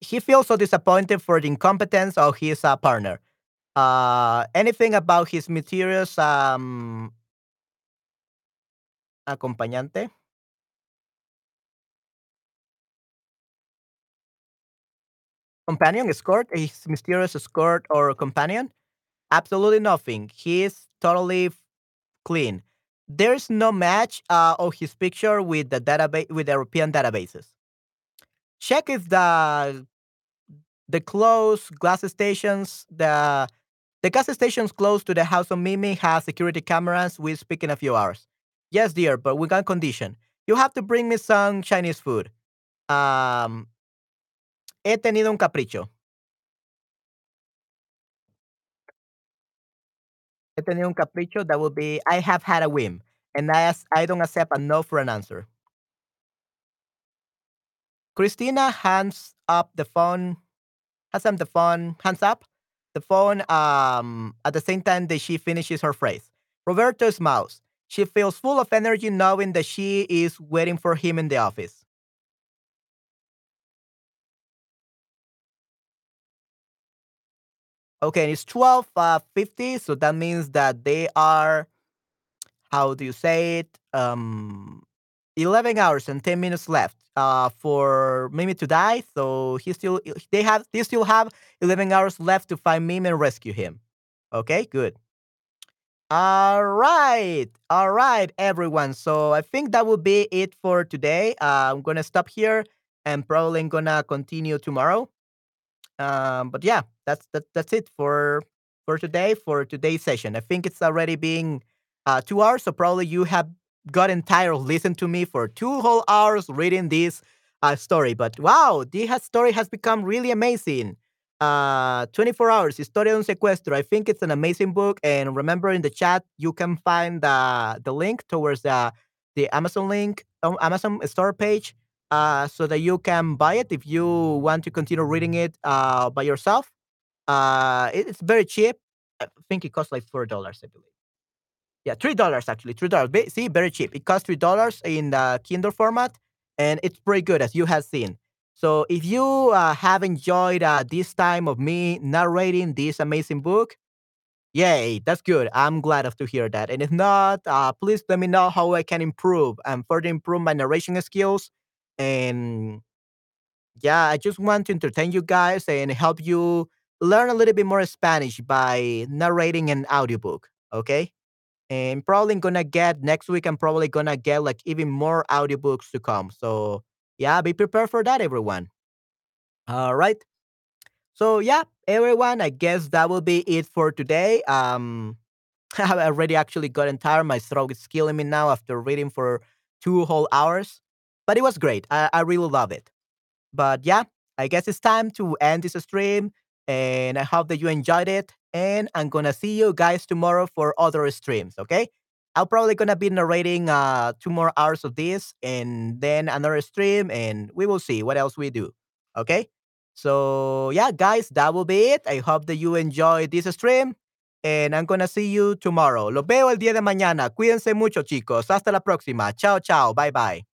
he feels so disappointed for the incompetence of his uh, partner. Uh, anything about his mysterious um, acompañante, companion, escort, his mysterious escort or companion? Absolutely nothing. He is totally clean. There's no match uh, of his picture with the database with European databases. Check if the the close gas stations the the gas stations close to the house of Mimi has security cameras. We speak in a few hours. Yes, dear, but we got condition. You have to bring me some Chinese food. Um, he tenido un capricho. He tenido un capricho. That would be I have had a whim, and I I don't accept a no for an answer. Cristina hands up the phone, hands up the phone, hands up the phone um, at the same time that she finishes her phrase. Roberto smiles. She feels full of energy knowing that she is waiting for him in the office. Okay, and it's 12 uh, 50, so that means that they are, how do you say it? Um, 11 hours and 10 minutes left uh, for Mimi to die. So he still, they have, they still have 11 hours left to find Mimi and rescue him. Okay, good. All right. All right, everyone. So I think that will be it for today. Uh, I'm going to stop here and probably going to continue tomorrow. Um, but yeah, that's that, that's it for for today for today's session. I think it's already being uh, two hours. So probably you have gotten tired of listening to me for two whole hours reading this uh, story. But wow, this story has become really amazing. Uh, 24 hours, Historia de un Secuestro. I think it's an amazing book. And remember in the chat, you can find the, the link towards the, the Amazon link, um, Amazon store page, uh, so that you can buy it if you want to continue reading it uh, by yourself. Uh, it- it's very cheap. I think it costs like $4, I believe. Yeah, three dollars actually. Three dollars. See, very cheap. It costs three dollars in the Kindle format, and it's pretty good as you have seen. So if you uh, have enjoyed uh, this time of me narrating this amazing book, yay, that's good. I'm glad to hear that. And if not, uh, please let me know how I can improve and further improve my narration skills. And yeah, I just want to entertain you guys and help you learn a little bit more Spanish by narrating an audiobook. Okay? And probably gonna get next week i'm probably gonna get like even more audiobooks to come. So yeah be prepared for that everyone. All right. So yeah everyone i guess that will be it for today. Um i've already actually gotten tired my throat is killing me now after reading for two whole hours but it was great. I, I really love it. But yeah, I guess it's time to end this stream. And I hope that you enjoyed it. And I'm gonna see you guys tomorrow for other streams. Okay. I'm probably gonna be narrating uh two more hours of this and then another stream, and we will see what else we do. Okay. So yeah, guys, that will be it. I hope that you enjoyed this stream. And I'm gonna see you tomorrow. Los veo el día de mañana. Cuídense mucho, chicos. Hasta la próxima. Chao, chao. Bye, bye.